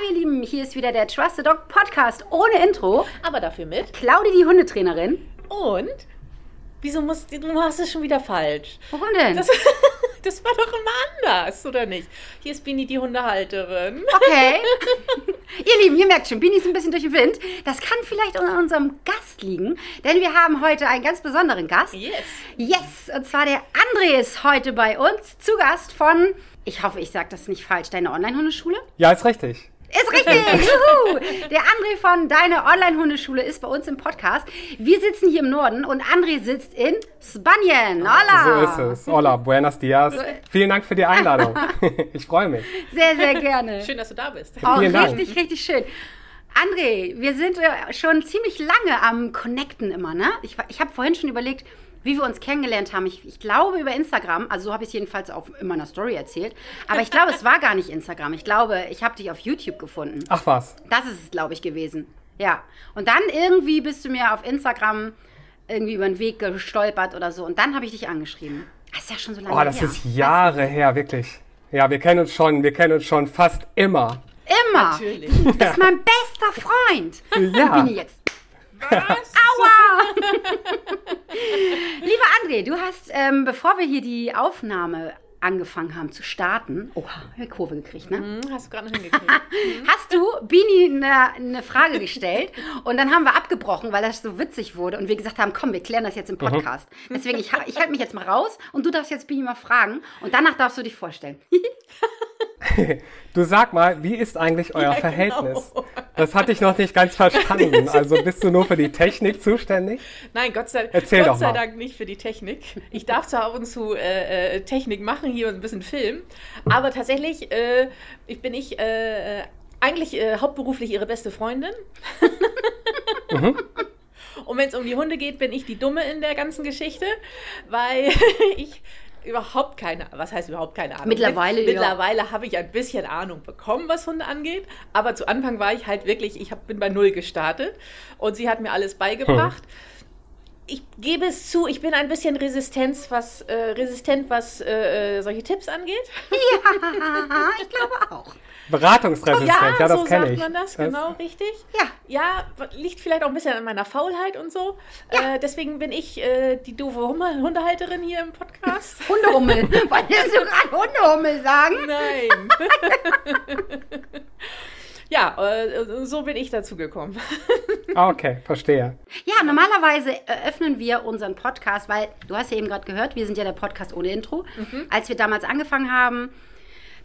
Hallo ihr Lieben, hier ist wieder der Trusted Dog Podcast ohne Intro. Aber dafür mit. Claudi, die Hundetrainerin. Und? Wieso musst du hast es schon wieder falsch? Warum denn? Das, das war doch immer anders, oder nicht? Hier ist Bini die Hundehalterin. Okay. ihr Lieben, ihr merkt schon, Bini ist ein bisschen durch den Wind. Das kann vielleicht an unserem Gast liegen, denn wir haben heute einen ganz besonderen Gast. Yes. Yes, und zwar der André ist heute bei uns zu Gast von, ich hoffe, ich sage das nicht falsch, deine Online-Hundeschule? Ja, ist richtig. Ist richtig! Juhu. Der André von Deine Online-Hundeschule ist bei uns im Podcast. Wir sitzen hier im Norden und André sitzt in Spanien. Hola! So ist es. Hola, buenos dias. Vielen Dank für die Einladung. Ich freue mich. Sehr, sehr gerne. Schön, dass du da bist. Oh, Vielen Dank. richtig, richtig schön. André, wir sind äh, schon ziemlich lange am Connecten immer, ne? Ich, ich habe vorhin schon überlegt, wie wir uns kennengelernt haben. Ich, ich glaube über Instagram, also so habe ich es jedenfalls auch in meiner Story erzählt. Aber ich glaube, es war gar nicht Instagram. Ich glaube, ich habe dich auf YouTube gefunden. Ach was. Das ist es, glaube ich, gewesen. Ja. Und dann irgendwie bist du mir auf Instagram irgendwie über den Weg gestolpert oder so. Und dann habe ich dich angeschrieben. Das ist ja schon so lange Oh, das her. ist Jahre her, wirklich. Ja, wir kennen uns schon, wir kennen uns schon fast immer. Immer. Natürlich. Du bist mein bester Freund. Ja. Bin ich jetzt. Was? Aua! Lieber André, du hast, ähm, bevor wir hier die Aufnahme angefangen haben zu starten, oha, ich Kurve gekriegt, ne? Hm, Hast du gerade noch hingekriegt. Hast du Bini eine, eine Frage gestellt und dann haben wir abgebrochen, weil das so witzig wurde und wir gesagt haben, komm, wir klären das jetzt im Podcast. Deswegen, ich, ich halte mich jetzt mal raus und du darfst jetzt Bini mal fragen und danach darfst du dich vorstellen. Du sag mal, wie ist eigentlich euer Ja, Verhältnis? genau. Das hatte ich noch nicht ganz verstanden. Also bist du nur für die Technik zuständig? Nein, Gott sei, Erzähl Gott doch sei mal. Dank nicht für die Technik. Ich darf zwar ab und zu äh, äh, Technik machen hier und ein bisschen filmen, aber tatsächlich äh, ich bin ich äh, äh, eigentlich äh, hauptberuflich ihre beste Freundin. Und wenn es um die Hunde geht, bin ich die Dumme in der ganzen Geschichte, weil ich überhaupt keine, was heißt überhaupt keine Ahnung? Mittlerweile, Mit, ja. Mittlerweile habe ich ein bisschen Ahnung bekommen, was Hunde angeht, aber zu Anfang war ich halt wirklich, ich hab, bin bei Null gestartet und sie hat mir alles beigebracht. Ich gebe es zu, ich bin ein bisschen Resistenz, was, äh, resistent, was äh, äh, solche Tipps angeht. ja, ich glaube auch. Beratungsresistenz, ja, das so kenne sagt ich. man das, genau, richtig. Ja. Ja, liegt vielleicht auch ein bisschen an meiner Faulheit und so. Äh, deswegen bin ich äh, die doofe Hunde Hundehalterin hier im Podcast. Hundehummel. Wolltest du gerade Hundehummel sagen? Nein. ja, äh, so bin ich dazu gekommen. Ah, okay, verstehe. Ja, normalerweise eröffnen wir unseren Podcast, weil du hast ja eben gerade gehört, wir sind ja der Podcast ohne Intro. Als wir damals angefangen haben,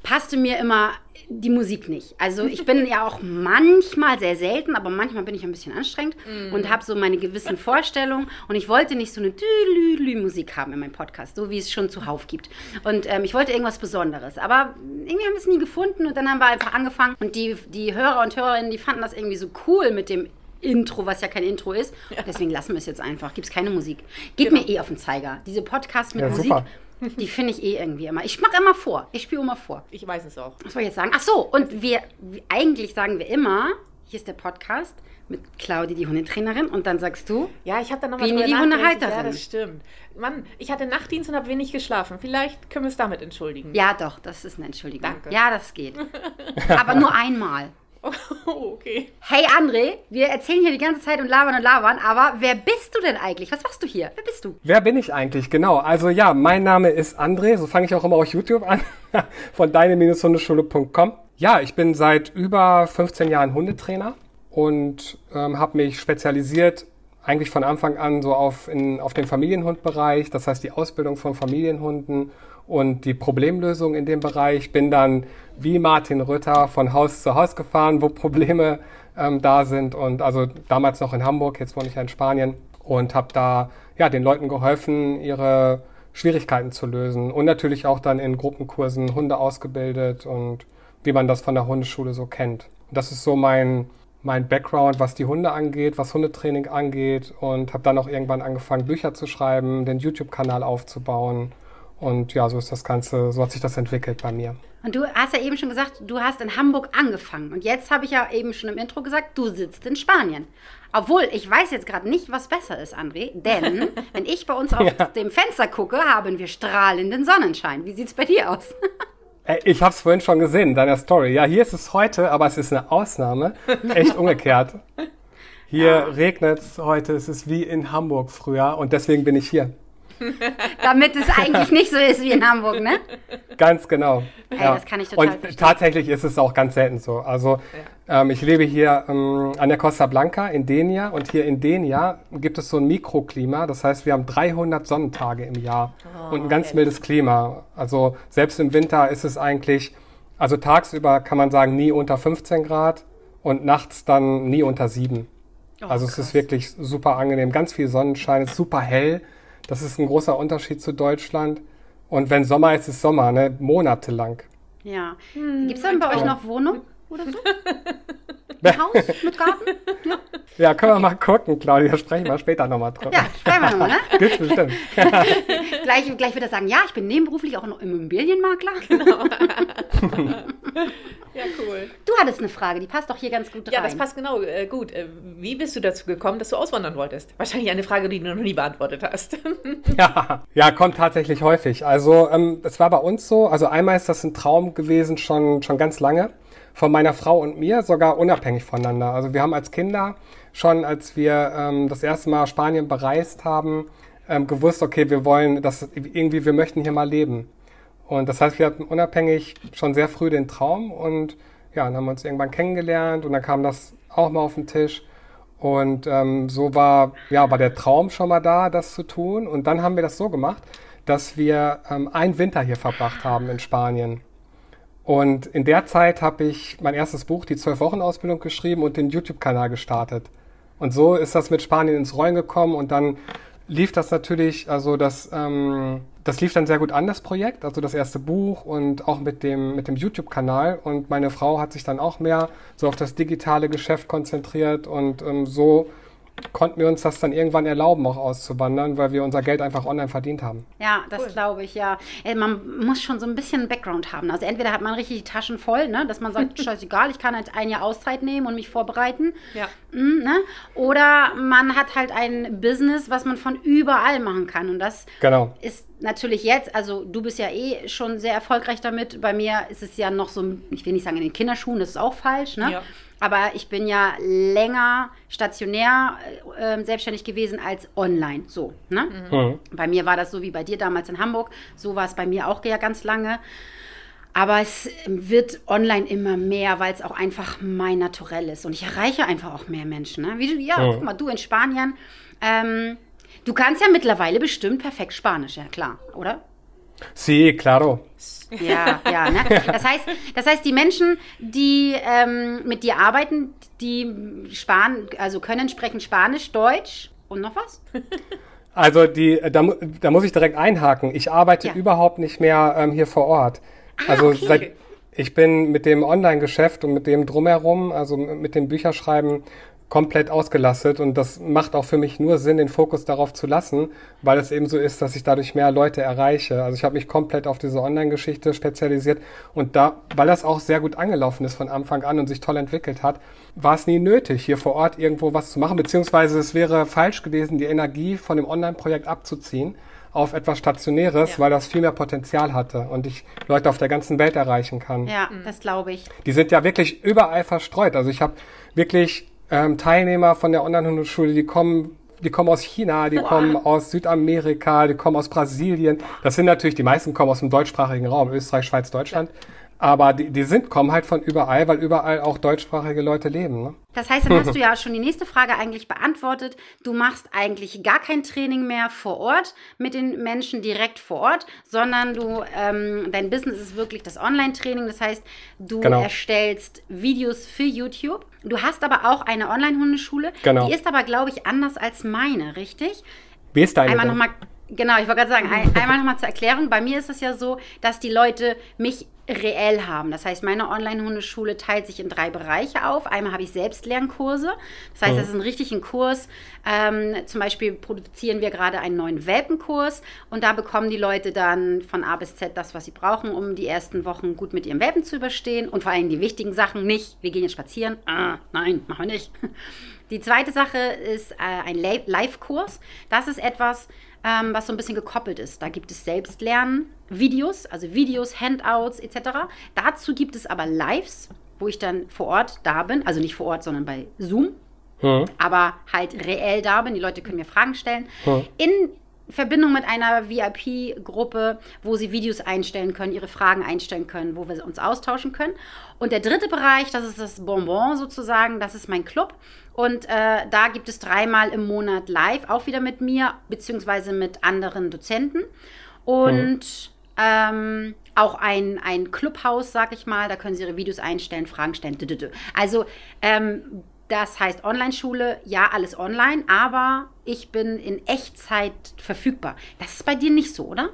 passte mir immer die Musik nicht. Also ich bin ja auch manchmal sehr selten, aber manchmal bin ich ein bisschen anstrengend und habe so meine gewissen Vorstellungen und ich wollte nicht so eine Dülülü Musik haben in meinem Podcast, so wie es schon zuhauf gibt. Und ähm, ich wollte irgendwas Besonderes, aber irgendwie haben wir es nie gefunden und dann haben wir einfach angefangen und die, die Hörer und Hörerinnen, die fanden das irgendwie so cool mit dem Intro, was ja kein Intro ist. Deswegen lassen wir es jetzt einfach. Gibt es keine Musik. Geht Genau. mir eh auf den Zeiger. Diese Podcasts mit Ja, Musik, super. Die finde ich eh irgendwie immer. Ich mache immer vor. Ich spiele immer vor. Ich weiß es auch. Was soll ich jetzt sagen? Ach so, und wir, eigentlich sagen wir immer, hier ist der Podcast mit Claudi, die Hundetrainerin, und dann sagst du, Ja, ich habe dann nochmal die. Hundehalterin. Ja, das stimmt. Mann, ich hatte Nachtdienst und habe wenig geschlafen. Vielleicht können wir es damit entschuldigen. ja doch, das ist eine Entschuldigung. Danke. Ja, das geht. Aber nur einmal. Oh, okay. Hey André, wir erzählen hier die ganze Zeit und labern und labern, aber wer bist du denn eigentlich? Was machst du hier? Wer bist du? Wer bin ich eigentlich? Genau. Also ja, mein Name ist André, so fange ich auch immer auf YouTube an, von deine-hundeschule.com. Ja, ich bin seit über 15 Jahren Hundetrainer und ähm, habe mich spezialisiert eigentlich von Anfang an so auf, in, auf den Familienhundbereich, das heißt die Ausbildung von Familienhunden und die Problemlösung in dem Bereich. Bin dann wie Martin Rütter von Haus zu Haus gefahren, wo Probleme ähm, da sind und also damals noch in Hamburg, jetzt wohne ich ja in Spanien und habe da ja den Leuten geholfen, ihre Schwierigkeiten zu lösen und natürlich auch dann in Gruppenkursen Hunde ausgebildet und wie man das von der Hundeschule so kennt. Das ist so mein mein Background, was die Hunde angeht, was Hundetraining angeht und habe dann auch irgendwann angefangen Bücher zu schreiben, den YouTube-Kanal aufzubauen und ja, so ist das Ganze, so hat sich das entwickelt bei mir. Und du hast ja eben schon gesagt, du hast in Hamburg angefangen. Und jetzt habe ich ja eben schon im Intro gesagt, du sitzt in Spanien. Obwohl, ich weiß jetzt gerade nicht, was besser ist, André. Denn, wenn ich bei uns auf Ja. dem Fenster gucke, haben wir strahlenden Sonnenschein. Wie sieht es bei dir aus? Ich habe es vorhin schon gesehen in deiner Story. Ja, hier ist es heute, aber es ist eine Ausnahme. Echt umgekehrt. Hier ja. regnet es heute. Es ist wie in Hamburg früher und deswegen bin ich hier. Damit es eigentlich nicht so ist wie in Hamburg, ne? Ganz genau. Hey, ja. das kann ich total Und verstehen. tatsächlich ist es auch ganz selten so. Also ja. ähm, ich lebe hier ähm, an der Costa Blanca in Denia und hier in Denia gibt es so ein Mikroklima. Das heißt, wir haben 300 Sonnentage im Jahr oh, und ein ganz okay. mildes Klima. Also selbst im Winter ist es eigentlich, also tagsüber kann man sagen nie unter 15 Grad und nachts dann nie unter 7. Oh, also krass. es ist wirklich super angenehm, ganz viel Sonnenschein, ist super hell. Das ist ein großer Unterschied zu Deutschland. Und wenn Sommer ist, ist Sommer, ne? Monatelang. Ja. Hm, Gibt es dann bei euch noch Wohnung oder so? Ein Haus mit Garten? Ja. ja, können wir mal gucken, Claudia. Sprechen wir später nochmal drüber. Ja, sprechen wir nochmal, ne? Gibt's bestimmt. gleich, gleich wird er sagen, ja, ich bin nebenberuflich auch noch Immobilienmakler. Genau. ja, cool. Du hattest eine Frage, die passt doch hier ganz gut rein. Ja, das passt genau äh, gut. Äh, wie bist du dazu gekommen, dass du auswandern wolltest? Wahrscheinlich eine Frage, die du noch nie beantwortet hast. ja, ja, kommt tatsächlich häufig. Also ähm, es war bei uns so, also einmal ist das ein Traum gewesen schon, schon ganz lange von meiner Frau und mir, sogar unabhängig voneinander. Also wir haben als Kinder schon, als wir ähm, das erste Mal Spanien bereist haben, ähm, gewusst, okay, wir wollen das irgendwie, wir möchten hier mal leben. Und das heißt, wir hatten unabhängig schon sehr früh den Traum und ja, dann haben wir uns irgendwann kennengelernt und dann kam das auch mal auf den Tisch. Und ähm, so war, ja, war der Traum schon mal da, das zu tun. Und dann haben wir das so gemacht, dass wir ähm, einen Winter hier verbracht haben in Spanien. Und in der Zeit habe ich mein erstes Buch, die Zwölf-Wochen-Ausbildung, geschrieben und den YouTube-Kanal gestartet. Und so ist das mit Spanien ins Rollen gekommen und dann lief das natürlich, also das, ähm, das lief dann sehr gut an, das Projekt, also das erste Buch und auch mit dem, mit dem YouTube-Kanal. Und meine Frau hat sich dann auch mehr so auf das digitale Geschäft konzentriert und ähm, so konnten wir uns das dann irgendwann erlauben, auch auszuwandern, weil wir unser Geld einfach online verdient haben. Ja, das cool. glaube ich, ja. Man muss schon so ein bisschen Background haben. Also entweder hat man richtig die Taschen voll, ne, dass man sagt, scheißegal, ich kann halt ein Jahr Auszeit nehmen und mich vorbereiten. Ja. Mhm, ne? Oder man hat halt ein Business, was man von überall machen kann. Und das genau. ist natürlich jetzt, also du bist ja eh schon sehr erfolgreich damit. Bei mir ist es ja noch so, ich will nicht sagen in den Kinderschuhen, das ist auch falsch, ne? Ja. Aber ich bin ja länger stationär äh, selbstständig gewesen als online. So. Ne? Mhm. Bei mir war das so wie bei dir damals in Hamburg. So war es bei mir auch ja ganz lange. Aber es wird online immer mehr, weil es auch einfach mein Naturell ist. Und ich erreiche einfach auch mehr Menschen. Ne? Wie du, ja, mhm. guck mal, du in Spanien. Ähm, du kannst ja mittlerweile bestimmt perfekt Spanisch, ja klar, oder? Sí, claro. Ja, ja. Ne? Das, heißt, das heißt, die Menschen, die ähm, mit dir arbeiten, die Span also können sprechen Spanisch, Deutsch und noch was? Also die, da, da muss ich direkt einhaken. Ich arbeite ja. überhaupt nicht mehr ähm, hier vor Ort. Ah, also okay. seit, ich bin mit dem Online-Geschäft und mit dem drumherum, also mit dem Bücherschreiben komplett ausgelastet und das macht auch für mich nur Sinn, den Fokus darauf zu lassen, weil es eben so ist, dass ich dadurch mehr Leute erreiche. Also ich habe mich komplett auf diese Online-Geschichte spezialisiert und da, weil das auch sehr gut angelaufen ist von Anfang an und sich toll entwickelt hat, war es nie nötig, hier vor Ort irgendwo was zu machen, beziehungsweise es wäre falsch gewesen, die Energie von dem Online-Projekt abzuziehen auf etwas Stationäres, ja. weil das viel mehr Potenzial hatte und ich Leute auf der ganzen Welt erreichen kann. Ja, das glaube ich. Die sind ja wirklich überall verstreut. Also ich habe wirklich ähm, Teilnehmer von der Online-Hundeschule, die kommen die kommen aus China, die Boah. kommen aus Südamerika, die kommen aus Brasilien. Das sind natürlich, die meisten kommen aus dem deutschsprachigen Raum, Österreich, Schweiz, Deutschland. Aber die, die sind, kommen halt von überall, weil überall auch deutschsprachige Leute leben. Ne? Das heißt, dann hast du ja schon die nächste Frage eigentlich beantwortet. Du machst eigentlich gar kein Training mehr vor Ort mit den Menschen direkt vor Ort, sondern du, ähm, dein Business ist wirklich das Online-Training. Das heißt, du genau. erstellst Videos für YouTube. Du hast aber auch eine Online-Hundeschule. Genau. Die ist aber, glaube ich, anders als meine, richtig? Wie ist deine? Einmal nochmal Genau, ich wollte gerade sagen, ein, einmal nochmal zur Erklärung. Bei mir ist es ja so, dass die Leute mich reell haben. Das heißt, meine Online-Hundeschule teilt sich in drei Bereiche auf. Einmal habe ich Selbstlernkurse. Das heißt, mhm. das ist ein richtiger Kurs. Ähm, zum Beispiel produzieren wir gerade einen neuen Welpenkurs und da bekommen die Leute dann von A bis Z das, was sie brauchen, um die ersten Wochen gut mit ihrem Welpen zu überstehen und vor allem die wichtigen Sachen nicht. Wir gehen jetzt spazieren. Ah, nein, machen wir nicht. Die zweite Sache ist äh, ein Live-Kurs. Das ist etwas, ähm, was so ein bisschen gekoppelt ist. Da gibt es Selbstlernen, Videos, also Videos, Handouts etc. Dazu gibt es aber Lives, wo ich dann vor Ort da bin, also nicht vor Ort, sondern bei Zoom, Hm. aber halt reell da bin. Die Leute können mir Fragen stellen. Hm. In Verbindung mit einer VIP-Gruppe, wo sie Videos einstellen können, ihre Fragen einstellen können, wo wir uns austauschen können. Und der dritte Bereich, das ist das Bonbon sozusagen, das ist mein Club. Und äh, da gibt es dreimal im Monat live, auch wieder mit mir, beziehungsweise mit anderen Dozenten. Und ähm, auch ein, ein Clubhaus, sag ich mal, da können Sie Ihre Videos einstellen, Fragen stellen. Also ähm, das heißt Online-Schule, ja, alles online, aber ich bin in Echtzeit verfügbar. Das ist bei dir nicht so, oder?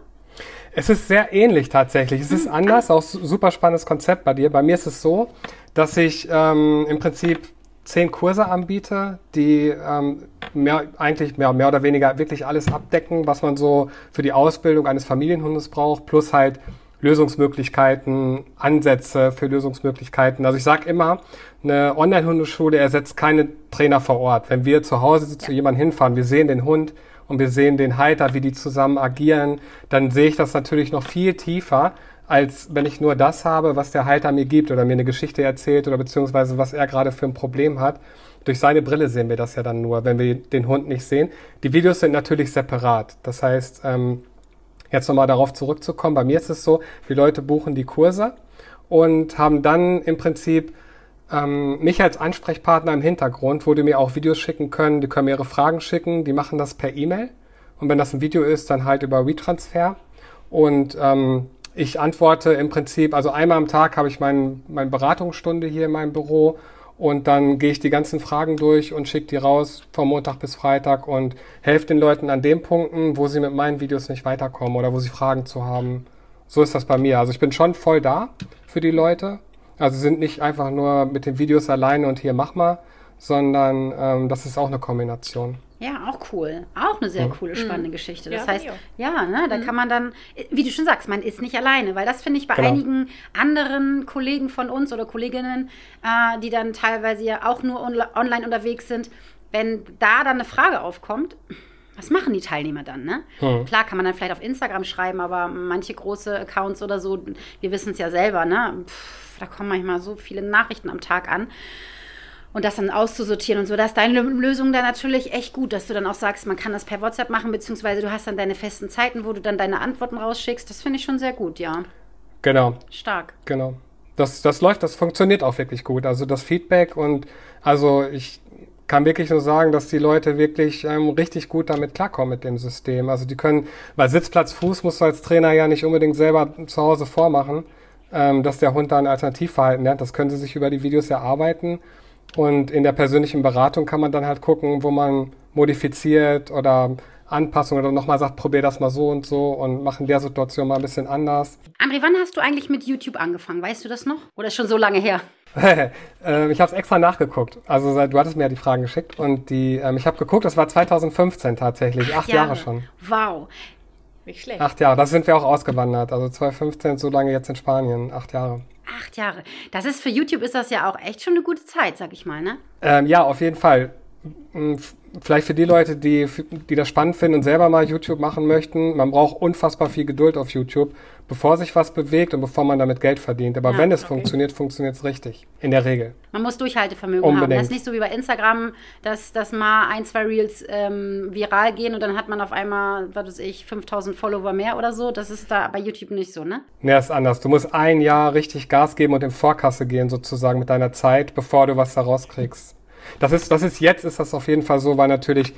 Es ist sehr ähnlich tatsächlich. Es ist anders, auch su- super spannendes Konzept bei dir. Bei mir ist es so, dass ich ähm, im Prinzip zehn Kurse anbiete, die ähm, mehr, eigentlich mehr, mehr oder weniger wirklich alles abdecken, was man so für die Ausbildung eines Familienhundes braucht, plus halt Lösungsmöglichkeiten, Ansätze für Lösungsmöglichkeiten. Also ich sage immer, eine Online-Hundeschule ersetzt keine Trainer vor Ort. Wenn wir zu Hause zu jemandem hinfahren, wir sehen den Hund und wir sehen den Halter, wie die zusammen agieren, dann sehe ich das natürlich noch viel tiefer, als wenn ich nur das habe, was der Halter mir gibt oder mir eine Geschichte erzählt oder beziehungsweise was er gerade für ein Problem hat. Durch seine Brille sehen wir das ja dann nur, wenn wir den Hund nicht sehen. Die Videos sind natürlich separat. Das heißt, ähm, jetzt nochmal darauf zurückzukommen, bei mir ist es so, die Leute buchen die Kurse und haben dann im Prinzip ähm, mich als Ansprechpartner im Hintergrund, wo die mir auch Videos schicken können, die können mir ihre Fragen schicken, die machen das per E-Mail. Und wenn das ein Video ist, dann halt über WeTransfer. Und ähm, ich antworte im Prinzip, also einmal am Tag habe ich mein, meine Beratungsstunde hier in meinem Büro und dann gehe ich die ganzen Fragen durch und schicke die raus vom Montag bis Freitag und helfe den Leuten an den Punkten, wo sie mit meinen Videos nicht weiterkommen oder wo sie Fragen zu haben. So ist das bei mir. Also ich bin schon voll da für die Leute. Also sind nicht einfach nur mit den Videos alleine und hier mach mal, sondern ähm, das ist auch eine Kombination. Ja, auch cool. Auch eine sehr coole, spannende Geschichte. Das Mhm. Ja, heißt, ja, ne, da kann man dann, wie du schon sagst, man ist nicht alleine, weil das finde ich bei Genau. einigen anderen Kollegen von uns oder Kolleginnen, äh, die dann teilweise ja auch nur onla- online unterwegs sind, wenn da dann eine Frage aufkommt, was machen die Teilnehmer dann, ne? Hm. Klar kann man dann vielleicht auf Instagram schreiben, aber manche große Accounts oder so, wir wissen es ja selber, ne? Pff, da kommen manchmal so viele Nachrichten am Tag an. Und das dann auszusortieren und so, da ist deine Lösung dann natürlich echt gut, dass du dann auch sagst, man kann das per WhatsApp machen, beziehungsweise du hast dann deine festen Zeiten, wo du dann deine Antworten rausschickst. Das finde ich schon sehr gut, ja. Genau. Stark. Genau. Das, das läuft, das funktioniert auch wirklich gut. Also das Feedback und also ich kann wirklich nur sagen, dass die Leute wirklich ähm, richtig gut damit klarkommen mit dem System. Also die können, weil Sitzplatz Fuß musst du als Trainer ja nicht unbedingt selber zu Hause vormachen, ähm, dass der Hund da ein Alternativverhalten lernt. Das können sie sich über die Videos erarbeiten. Und in der persönlichen Beratung kann man dann halt gucken, wo man modifiziert oder Anpassungen oder nochmal sagt, probier das mal so und so und mach in der Situation mal ein bisschen anders. André, wann hast du eigentlich mit YouTube angefangen? Weißt du das noch? Oder ist schon so lange her? ähm, ich habe es extra nachgeguckt. Also seit- du hattest mir ja die Fragen geschickt und die, ähm, ich habe geguckt, das war 2015 tatsächlich, acht Jahre. schon. Wow. Nicht schlecht. Acht Jahre, da sind wir auch ausgewandert. Also 2015, so lange jetzt in Spanien, acht Jahre. Acht Jahre. Das ist für YouTube ist das ja auch echt schon eine gute Zeit, sag ich mal, ne? Ähm, ja, auf jeden Fall. M, f- Vielleicht für die Leute, die, die das spannend finden und selber mal YouTube machen möchten, man braucht unfassbar viel Geduld auf YouTube, bevor sich was bewegt und bevor man damit Geld verdient. Aber Ja, wenn es okay. funktioniert, funktioniert es richtig. In der Regel. Man muss Durchhaltevermögen haben. Unbedingt. Das ist nicht so wie bei Instagram, dass, dass mal ein, zwei Reels ähm, viral gehen und dann hat man auf einmal, was weiß ich, 5000 Follower mehr oder so. Das ist da bei YouTube nicht so, ne? Nee, ist anders. Du musst ein Jahr richtig Gas geben und in Vorkasse gehen sozusagen mit deiner Zeit, bevor du was da rauskriegst. Das ist, das ist jetzt ist das auf jeden Fall so, weil natürlich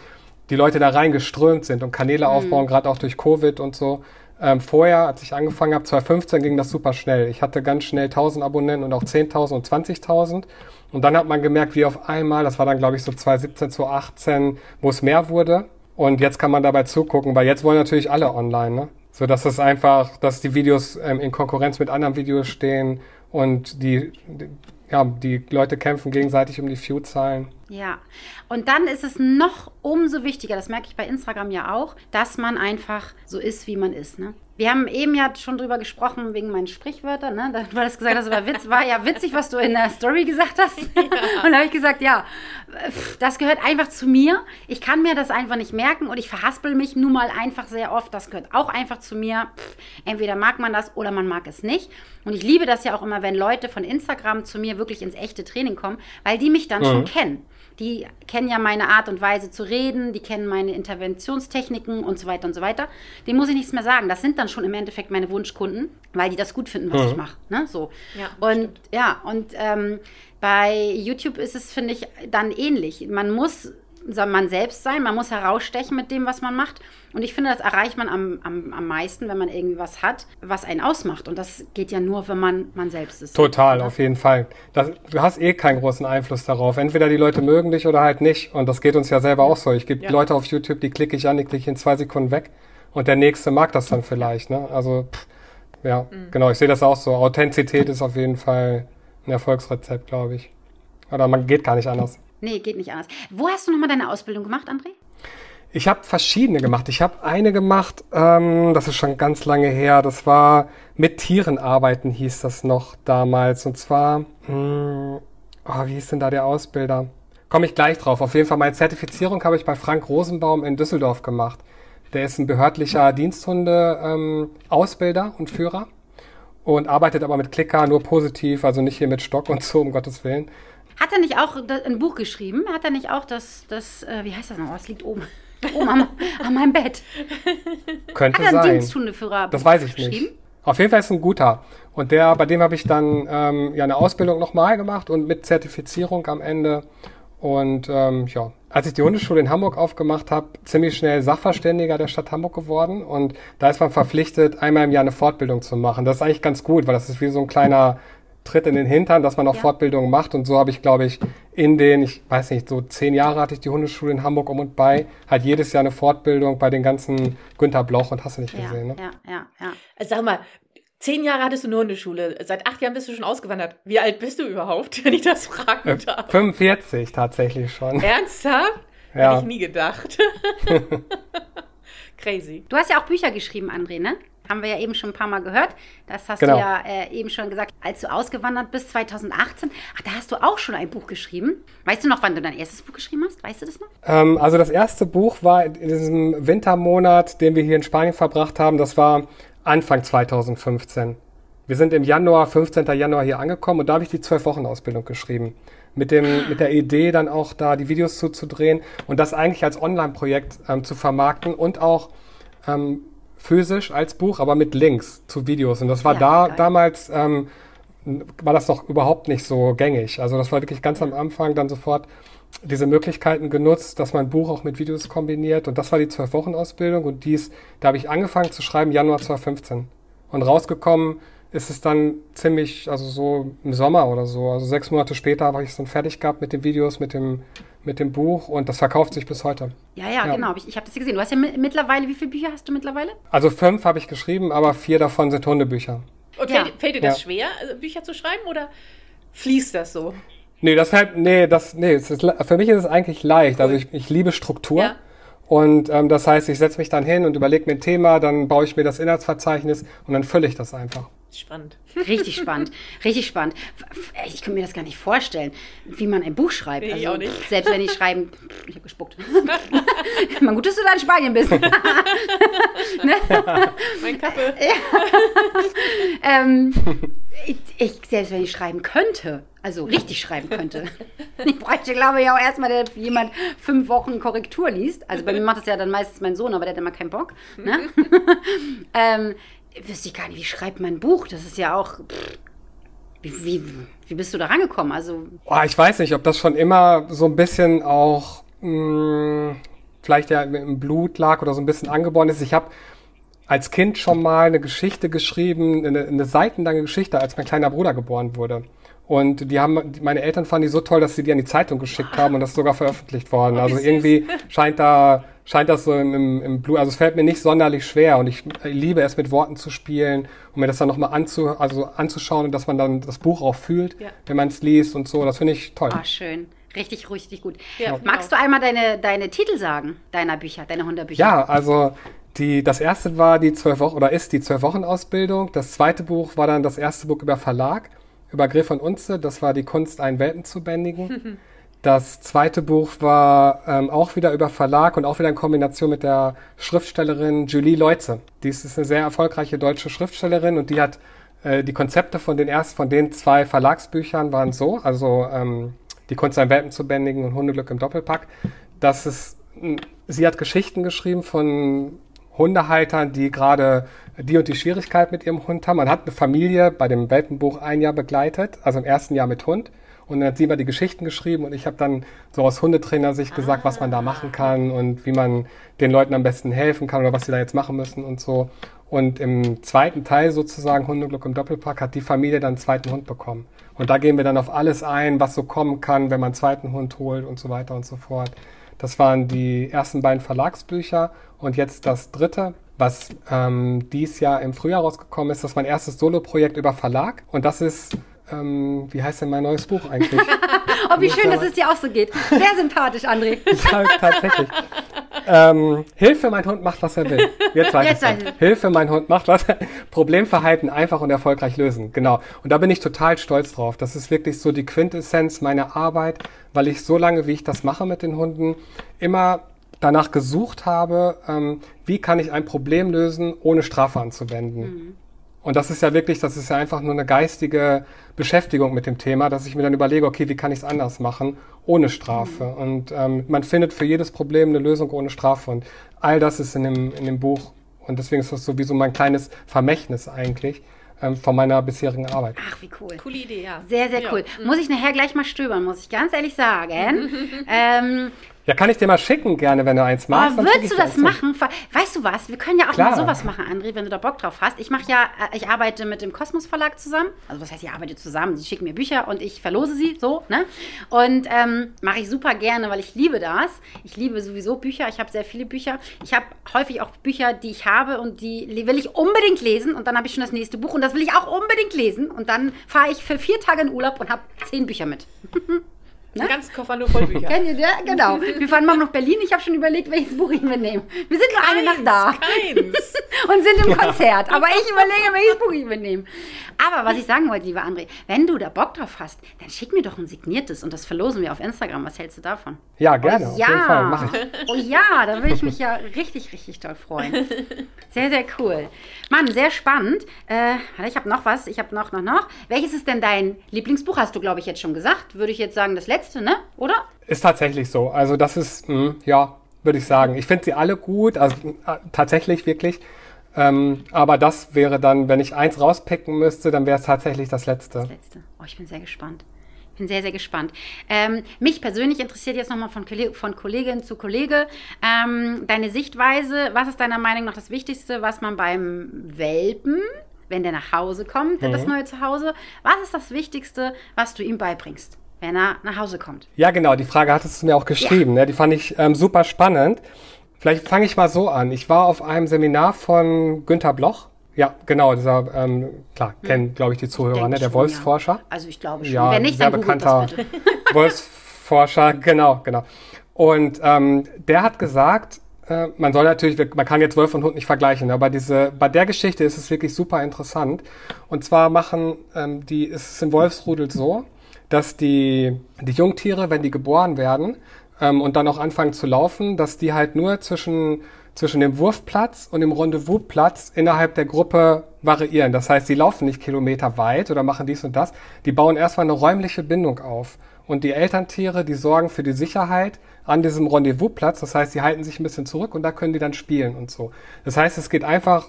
die Leute da reingeströmt sind und Kanäle aufbauen, gerade auch durch Covid und so. Ähm, vorher, als ich angefangen habe, 2015, ging das super schnell. Ich hatte ganz schnell 1000 Abonnenten und auch 10.000 und 20.000. Und dann hat man gemerkt, wie auf einmal, das war dann glaube ich so 2017, 2018, wo es mehr wurde. Und jetzt kann man dabei zugucken, weil jetzt wollen natürlich alle online, ne? So dass es einfach, dass die Videos ähm, in Konkurrenz mit anderen Videos stehen und die, die, ja, die Leute kämpfen gegenseitig um die View-Zahlen. Ja. Und dann ist es noch umso wichtiger, das merke ich bei Instagram ja auch, dass man einfach so ist, wie man ist, ne? Wir haben eben ja schon drüber gesprochen wegen meinen Sprichwörtern. Ne? Du hattest gesagt, das war, Witz, war ja witzig, was du in der Story gesagt hast. Ja. Und da habe ich gesagt, ja, das gehört einfach zu mir. Ich kann mir das einfach nicht merken und ich verhaspel mich nun mal einfach sehr oft. Das gehört auch einfach zu mir. Entweder mag man das oder man mag es nicht. Und ich liebe das ja auch immer, wenn Leute von Instagram zu mir wirklich ins echte Training kommen, weil die mich dann mhm. schon kennen die kennen ja meine Art und Weise zu reden, die kennen meine Interventionstechniken und so weiter und so weiter. Dem muss ich nichts mehr sagen. Das sind dann schon im Endeffekt meine Wunschkunden, weil die das gut finden, was mhm. ich mache. Ne? So. Ja, und stimmt. ja, und ähm, bei YouTube ist es, finde ich, dann ähnlich. Man muss man selbst sein, man muss herausstechen mit dem, was man macht. Und ich finde, das erreicht man am, am, am meisten, wenn man irgendwie was hat, was einen ausmacht. Und das geht ja nur, wenn man man selbst ist. Total, auf jeden Fall. Das, du hast eh keinen großen Einfluss darauf. Entweder die Leute mögen dich oder halt nicht. Und das geht uns ja selber auch so. Ich gebe ja. Leute auf YouTube, die klicke ich an, die klicke ich in zwei Sekunden weg. Und der nächste mag das dann vielleicht. Ne? Also, pff, ja, mhm. genau, ich sehe das auch so. Authentizität ist auf jeden Fall ein Erfolgsrezept, glaube ich. Oder man geht gar nicht anders. Nee, geht nicht anders. Wo hast du nochmal deine Ausbildung gemacht, André? Ich habe verschiedene gemacht. Ich habe eine gemacht, ähm, das ist schon ganz lange her. Das war mit Tieren arbeiten, hieß das noch damals. Und zwar, mh, hm, oh, wie hieß denn da der Ausbilder? Komme ich gleich drauf. Auf jeden Fall meine Zertifizierung habe ich bei Frank Rosenbaum in Düsseldorf gemacht. Der ist ein behördlicher Diensthunde-Ausbilder ähm, und Führer und arbeitet aber mit Klicker nur positiv, also nicht hier mit Stock und so, um Gottes Willen. Hat er nicht auch ein Buch geschrieben? Hat er nicht auch das, das äh, wie heißt das noch? Was liegt oben? Oben am, an meinem Bett. Könnte Hat er einen Diensthundeführer Das weiß ich nicht. Auf jeden Fall ist ein guter. Und der, bei dem habe ich dann ähm, ja eine Ausbildung nochmal gemacht und mit Zertifizierung am Ende. Und ähm, ja, als ich die Hundeschule in Hamburg aufgemacht habe, ziemlich schnell Sachverständiger der Stadt Hamburg geworden. Und da ist man verpflichtet, einmal im Jahr eine Fortbildung zu machen. Das ist eigentlich ganz gut, weil das ist wie so ein kleiner Tritt in den Hintern, dass man auch ja. Fortbildungen macht. Und so habe ich, glaube ich, in den, ich weiß nicht, so zehn Jahre hatte ich die Hundeschule in Hamburg um und bei, halt jedes Jahr eine Fortbildung bei den ganzen Günther Bloch und hast du nicht ja, gesehen, ne? Ja, ja, ja. Also sag mal, zehn Jahre hattest du eine Hundeschule. Seit acht Jahren bist du schon ausgewandert. Wie alt bist du überhaupt, wenn ich das fragen äh, darf? 45 tatsächlich schon. Ernsthaft? Ja. Hätte ich nie gedacht. Crazy. Du hast ja auch Bücher geschrieben, André, ne? Haben wir ja eben schon ein paar Mal gehört. Das hast genau. du ja äh, eben schon gesagt, als du ausgewandert bist 2018. Ach, da hast du auch schon ein Buch geschrieben. Weißt du noch, wann du dein erstes Buch geschrieben hast? Weißt du das noch? Ähm, also das erste Buch war in diesem Wintermonat, den wir hier in Spanien verbracht haben. Das war Anfang 2015. Wir sind im Januar, 15. Januar hier angekommen und da habe ich die zwölf Wochen Ausbildung geschrieben. Mit, dem, mit der Idee, dann auch da die Videos zuzudrehen und das eigentlich als Online-Projekt ähm, zu vermarkten und auch ähm, physisch als Buch, aber mit Links zu Videos. Und das war ja, da geil. damals, ähm, war das noch überhaupt nicht so gängig. Also das war wirklich ganz am Anfang dann sofort diese Möglichkeiten genutzt, dass man ein Buch auch mit Videos kombiniert. Und das war die zwölf Wochen Ausbildung. Und dies, da habe ich angefangen zu schreiben Januar 2015. Und rausgekommen ist es dann ziemlich, also so im Sommer oder so. Also sechs Monate später habe ich es dann fertig gehabt mit den Videos, mit dem mit dem Buch und das verkauft sich bis heute. Ja, ja, ja. genau. Ich, ich habe das hier gesehen. Du hast ja mittlerweile, wie viele Bücher hast du mittlerweile? Also fünf habe ich geschrieben, aber vier davon sind Hundebücher. Und ja. fällt, fällt, dir das ja. schwer, also Bücher zu schreiben oder fließt das so? Nee, das halt, nee, das, nee, ist, für mich ist es eigentlich leicht. Also. Also ich, ich liebe Struktur. Ja. Und ähm, das heißt, ich setze mich dann hin und überlege mir ein Thema, dann baue ich mir das Inhaltsverzeichnis und dann fülle ich das einfach. Spannend. Richtig spannend. Richtig spannend. Ich kann mir das gar nicht vorstellen, wie man ein Buch schreibt. Nee, also, auch nicht. Selbst wenn ich schreiben, ich habe gespuckt. Man gut, dass du da in Spanien bist. ne? Mein Kappe. ähm, ich, ich, selbst wenn ich schreiben könnte, also richtig schreiben könnte. Ich bräuchte, glaube ich, auch erstmal, dass jemand fünf Wochen Korrektur liest. Also bei mir macht das ja dann meistens mein Sohn, aber der hat immer keinen Bock. Ne? ähm, wüsste ich gar nicht, wie schreibt man ein Buch? Das ist ja auch. Pff, wie, wie, wie, bist du da rangekommen? Also oh, ich weiß nicht, ob das schon immer so ein bisschen auch mh, hm, vielleicht ja im Blut lag oder so ein bisschen angeboren ist. Ich habe als Kind schon mal eine Geschichte geschrieben, eine, eine seitenlange Geschichte, als mein kleiner Bruder geboren wurde. Und die haben, meine Eltern fanden die so toll, dass sie die an die Zeitung geschickt haben und das ist sogar veröffentlicht worden. Oh, also irgendwie scheint da, scheint das so im, im Blut, also es fällt mir nicht sonderlich schwer und ich liebe es mit Worten zu spielen und mir das dann nochmal anzu, also anzuschauen und dass man dann das Buch auch fühlt, ja. wenn man es liest und so. Das finde ich toll. Ah, schön. Richtig, richtig gut. Ja, Magst du einmal deine, deine Titel sagen, deiner Bücher, deiner Hunderbücher? Ja, also Die, das erste war die zwölf Wochen oder ist die zwölf Wochen Ausbildung. Das zweite Buch war dann das erste Buch über Verlag, über Griff und Unze. Das war die Kunst, einen Welten zu bändigen. Das zweite Buch war ähm, auch wieder über Verlag und auch wieder in Kombination mit der Schriftstellerin Julie Leutze. Die ist eine sehr erfolgreiche deutsche Schriftstellerin und die hat äh, die Konzepte von den erst von den zwei Verlagsbüchern waren so, also ähm, die Kunst ein Welpen zu bändigen und Hundeglück im Doppelpack, dass es sie hat Geschichten geschrieben von Hundehaltern, die gerade die und die Schwierigkeit mit ihrem Hund haben. Man hat eine Familie bei dem Welpenbuch ein Jahr begleitet, also im ersten Jahr mit Hund. Und dann hat sie immer die Geschichten geschrieben und ich habe dann so aus Hundetrainer-Sicht gesagt, was man da machen kann und wie man den Leuten am besten helfen kann oder was sie da jetzt machen müssen und so. Und im zweiten Teil sozusagen Hundeglück im Doppelpack hat die Familie dann einen zweiten Hund bekommen. Und da gehen wir dann auf alles ein, was so kommen kann, wenn man einen zweiten Hund holt und so weiter und so fort. Das waren die ersten beiden Verlagsbücher und jetzt das dritte, was ähm, dies Jahr im Frühjahr rausgekommen ist. Das ist mein erstes Solo-Projekt über Verlag und das ist ähm, wie heißt denn mein neues Buch eigentlich? oh, wie schön, dass es dir auch so geht. Sehr sympathisch, André. ja, tatsächlich. Ähm, Hilfe, mein Hund macht, was er will. Jetzt weiß Jetzt ich Hilfe, mein Hund macht was. Problemverhalten einfach und erfolgreich lösen. Genau. Und da bin ich total stolz drauf. Das ist wirklich so die Quintessenz meiner Arbeit, weil ich so lange, wie ich das mache mit den Hunden, immer danach gesucht habe, ähm, wie kann ich ein Problem lösen, ohne Strafe anzuwenden. Mhm. Und das ist ja wirklich, das ist ja einfach nur eine geistige Beschäftigung mit dem Thema, dass ich mir dann überlege, okay, wie kann ich es anders machen, ohne Strafe. Mhm. Und ähm, man findet für jedes Problem eine Lösung ohne Strafe. Und all das ist in dem, in dem Buch. Und deswegen ist das sowieso mein kleines Vermächtnis eigentlich ähm, von meiner bisherigen Arbeit. Ach, wie cool. Coole Idee, ja. Sehr, sehr cool. Ja. Muss ich nachher gleich mal stöbern, muss ich ganz ehrlich sagen. ähm, ja, kann ich dir mal schicken gerne, wenn du eins machst. Oh, würdest du das machen? Weißt du was? Wir können ja auch Klar. mal sowas machen, André, wenn du da Bock drauf hast. Ich mache ja, äh, ich arbeite mit dem Kosmos Verlag zusammen. Also was heißt, ich arbeite zusammen. Sie schicken mir Bücher und ich verlose sie, so, ne? Und ähm, mache ich super gerne, weil ich liebe das. Ich liebe sowieso Bücher. Ich habe sehr viele Bücher. Ich habe häufig auch Bücher, die ich habe und die will ich unbedingt lesen. Und dann habe ich schon das nächste Buch und das will ich auch unbedingt lesen. Und dann fahre ich für vier Tage in Urlaub und habe zehn Bücher mit. Ne? Ganz Koffer nur voll Bücher. Kennt ihr das? Genau. Wir fahren morgen nach Berlin. Ich habe schon überlegt, welches Buch ich mitnehme. Wir sind nur eine Nacht da. Keins. Und sind im Konzert. Aber ich überlege, welches Buch ich mitnehme. Aber was ich sagen wollte, lieber André, wenn du da Bock drauf hast, dann schick mir doch ein signiertes und das verlosen wir auf Instagram. Was hältst du davon? Ja, gerne. Oh, ja. Auf jeden Fall. Mach ich. Oh ja, da würde ich mich ja richtig, richtig toll freuen. Sehr, sehr cool. Mann, sehr spannend. Äh, ich habe noch was. Ich habe noch, noch, noch. Welches ist denn dein Lieblingsbuch? Hast du, glaube ich, jetzt schon gesagt. Würde ich jetzt sagen, das letzte letzte, ne? Oder? Ist tatsächlich so. Also das ist, mh, hm, ja, würde ich sagen. Ich finde sie alle gut, also äh, tatsächlich wirklich. Ähm, aber das wäre dann, wenn ich eins rauspicken müsste, dann wäre es tatsächlich das letzte. Das letzte. Oh, ich bin sehr gespannt. Ich bin sehr, sehr gespannt. Ähm, mich persönlich interessiert jetzt nochmal von, von Kollegin zu Kollege ähm, deine Sichtweise. Was ist deiner Meinung nach das Wichtigste, was man beim Welpen, wenn der nach Hause kommt, mhm. das neue Zuhause, was ist das Wichtigste, was du ihm beibringst? Wenn er nach Hause kommt. Ja, genau, die Frage hattest du mir auch geschrieben. Ja. Ne? Die fand ich ähm, super spannend. Vielleicht fange ich mal so an. Ich war auf einem Seminar von Günter Bloch. Ja, genau, dieser, ähm, klar, hm. kennen, glaube ich, die Zuhörer, ne? der schon, Wolfsforscher. Ja. Also ich glaube schon. Ja, Wenn nicht, sehr dann bekannter Wolfsforscher, genau, genau. Und ähm, der hat gesagt, äh, man soll natürlich, man kann jetzt Wolf und Hund nicht vergleichen, aber diese, bei der Geschichte ist es wirklich super interessant. Und zwar machen ähm, die, ist es in Wolfsrudel so, dass die, die Jungtiere, wenn die geboren werden ähm, und dann auch anfangen zu laufen, dass die halt nur zwischen, zwischen dem Wurfplatz und dem Rendezvousplatz innerhalb der Gruppe variieren. Das heißt, sie laufen nicht Kilometer weit oder machen dies und das. Die bauen erstmal eine räumliche Bindung auf. Und die Elterntiere, die sorgen für die Sicherheit an diesem Rendezvousplatz. Das heißt, sie halten sich ein bisschen zurück und da können die dann spielen und so. Das heißt, es geht einfach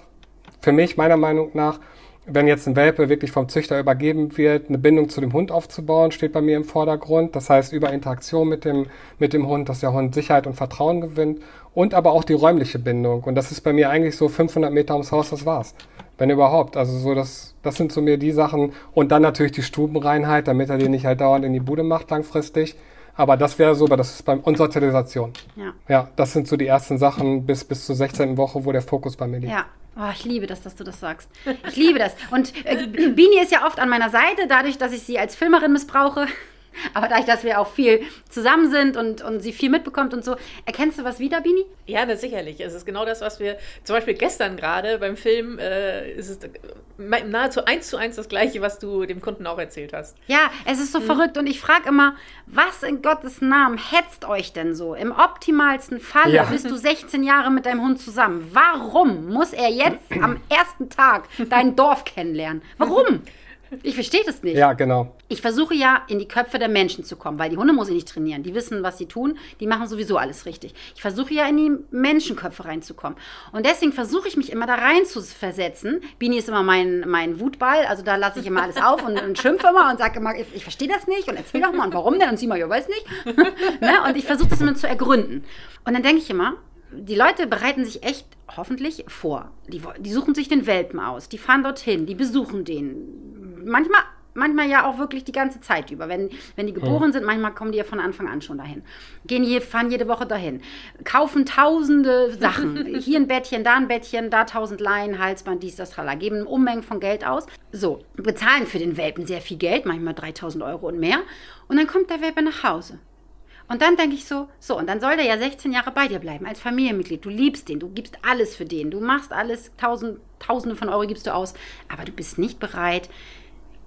für mich meiner Meinung nach wenn jetzt ein Welpe wirklich vom Züchter übergeben wird, eine Bindung zu dem Hund aufzubauen, steht bei mir im Vordergrund. Das heißt, über Interaktion mit dem, mit dem Hund, dass der Hund Sicherheit und Vertrauen gewinnt und aber auch die räumliche Bindung. Und das ist bei mir eigentlich so 500 Meter ums Haus, das war's. Wenn überhaupt. Also so, das, das sind so mir die Sachen. Und dann natürlich die Stubenreinheit, damit er den nicht halt dauernd in die Bude macht langfristig. Aber das wäre so, aber das ist beim und Sozialisation. Ja. Ja, das sind so die ersten Sachen bis bis zur 16. Woche, wo der Fokus bei mir liegt. Ja. Oh, ich liebe das, dass du das sagst. Ich liebe das. Und äh, Bini ist ja oft an meiner Seite, dadurch, dass ich sie als Filmerin missbrauche. Aber dadurch, dass wir auch viel zusammen sind und, und sie viel mitbekommt und so, erkennst du was wieder, Bini? Ja, das sicherlich. Es ist genau das, was wir zum Beispiel gestern gerade beim Film, äh, ist es nahezu eins zu eins das Gleiche, was du dem Kunden auch erzählt hast. Ja, es ist so mhm. verrückt und ich frage immer, was in Gottes Namen hetzt euch denn so? Im optimalsten Falle ja. bist du 16 Jahre mit deinem Hund zusammen. Warum muss er jetzt am ersten Tag dein Dorf kennenlernen? Warum? Ich verstehe das nicht. Ja, genau. Ich versuche ja, in die Köpfe der Menschen zu kommen, weil die Hunde muss ich nicht trainieren. Die wissen, was sie tun. Die machen sowieso alles richtig. Ich versuche ja, in die Menschenköpfe reinzukommen. Und deswegen versuche ich mich immer da rein zu versetzen. Bini ist immer mein, mein Wutball. Also da lasse ich immer alles auf und, und schimpfe immer und sage immer, ich, ich verstehe das nicht und erzähl doch mal und warum denn und sie mal, ich weiß nicht. ne? Und ich versuche das immer zu ergründen. Und dann denke ich immer, die Leute bereiten sich echt hoffentlich vor. Die, die suchen sich den Welpen aus, die fahren dorthin, die besuchen den manchmal manchmal ja auch wirklich die ganze Zeit über. Wenn, wenn die geboren sind, manchmal kommen die ja von Anfang an schon dahin. Gehen hier, fahren jede Woche dahin. Kaufen tausende Sachen. Hier ein Bettchen, da ein Bettchen, da tausend Leinen, Halsband, dies, das, trala. Geben Unmengen von Geld aus. So, bezahlen für den Welpen sehr viel Geld, manchmal 3000 Euro und mehr. Und dann kommt der Welpe nach Hause. Und dann denke ich so, so, und dann soll der ja 16 Jahre bei dir bleiben, als Familienmitglied. Du liebst den, du gibst alles für den, du machst alles, tausend, tausende von Euro gibst du aus, aber du bist nicht bereit,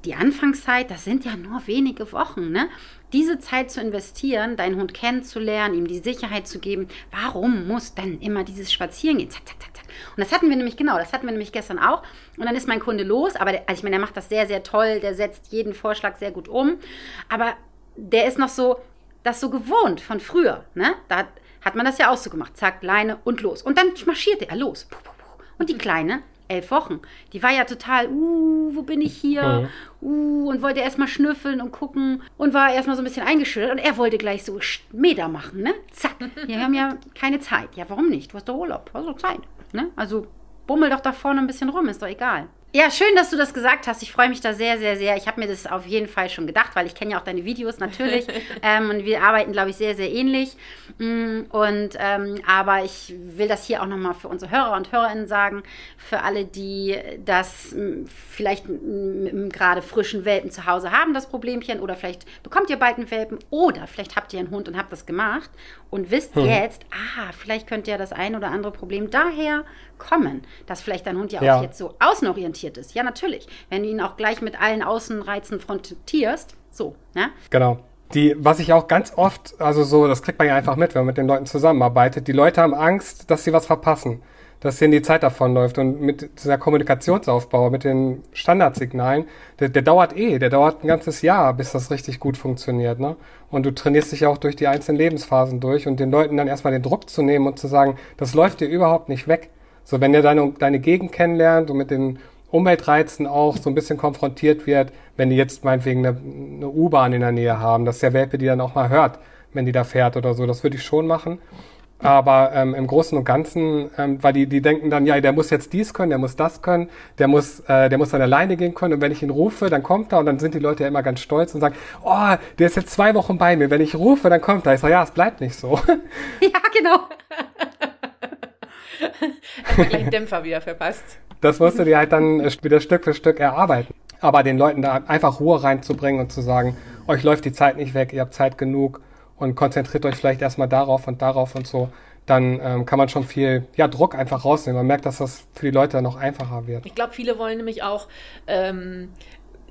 die Anfangszeit, das sind ja nur wenige Wochen, ne? Diese Zeit zu investieren, deinen Hund kennenzulernen, ihm die Sicherheit zu geben, warum muss dann immer dieses Spazierengehen? Zack, zack, zack, zack. Und das hatten wir nämlich, genau, das hatten wir nämlich gestern auch. Und dann ist mein Kunde los, aber der, also ich meine, der macht das sehr, sehr toll, der setzt jeden Vorschlag sehr gut um. Aber der ist noch so, das so gewohnt von früher, ne? Da hat, hat man das ja auch so gemacht. Zack, Leine und los. Und dann marschierte er los. Und die Kleine elf Wochen. Die war ja total, uh, wo bin ich hier? Mhm. Uh, und wollte erstmal schnüffeln und gucken und war erstmal so ein bisschen eingeschüttert. Und er wollte gleich so Meter machen, ne? Zack. Wir haben ja keine Zeit. Ja, warum nicht? Du hast doch Urlaub, hast doch Zeit. Ne? Also bummel doch da vorne ein bisschen rum, ist doch egal. Ja, schön, dass du das gesagt hast. Ich freue mich da sehr, sehr, sehr. Ich habe mir das auf jeden Fall schon gedacht, weil ich kenne ja auch deine Videos natürlich. ähm, und wir arbeiten, glaube ich, sehr, sehr ähnlich. Mm, und ähm, aber ich will das hier auch nochmal für unsere Hörer und Hörerinnen sagen, für alle, die das mm, vielleicht gerade frischen Welpen zu Hause haben, das Problemchen, oder vielleicht bekommt ihr bald einen Welpen, oder vielleicht habt ihr einen Hund und habt das gemacht und wisst hm. jetzt, ah, vielleicht könnte ja das ein oder andere Problem daher kommen, dass vielleicht dein Hund ja, ja. auch jetzt so außenorientiert ist. Ja, natürlich. Wenn du ihn auch gleich mit allen Außenreizen frontierst, so, ne? Genau. Die, was ich auch ganz oft, also so, das kriegt man ja einfach mit, wenn man mit den Leuten zusammenarbeitet, die Leute haben Angst, dass sie was verpassen dass denen die Zeit davonläuft. Und mit dieser Kommunikationsaufbau, mit den Standardsignalen, der, der dauert eh, der dauert ein ganzes Jahr, bis das richtig gut funktioniert. Ne? Und du trainierst dich ja auch durch die einzelnen Lebensphasen durch und den Leuten dann erstmal den Druck zu nehmen und zu sagen, das läuft dir überhaupt nicht weg. So, wenn ihr deine, deine Gegend kennenlernt und mit den Umweltreizen auch so ein bisschen konfrontiert wird, wenn die jetzt meinetwegen eine, eine U-Bahn in der Nähe haben, dass der Welpe die dann auch mal hört, wenn die da fährt oder so. Das würde ich schon machen. Aber ähm, im Großen und Ganzen, ähm, weil die, die denken dann, ja, der muss jetzt dies können, der muss das können, der muss, äh, der muss dann alleine gehen können. Und wenn ich ihn rufe, dann kommt er und dann sind die Leute ja immer ganz stolz und sagen, oh, der ist jetzt zwei Wochen bei mir. Wenn ich rufe, dann kommt er. Ich sage, ja, es bleibt nicht so. Ja, genau. hat gleich Dämpfer wieder verpasst. Das musst du dir halt dann wieder Stück für Stück erarbeiten. Aber den Leuten da einfach Ruhe reinzubringen und zu sagen, euch läuft die Zeit nicht weg, ihr habt Zeit genug und konzentriert euch vielleicht erstmal darauf und darauf und so, dann ähm, kann man schon viel ja, Druck einfach rausnehmen. Man merkt, dass das für die Leute noch einfacher wird. Ich glaube, viele wollen nämlich auch ähm,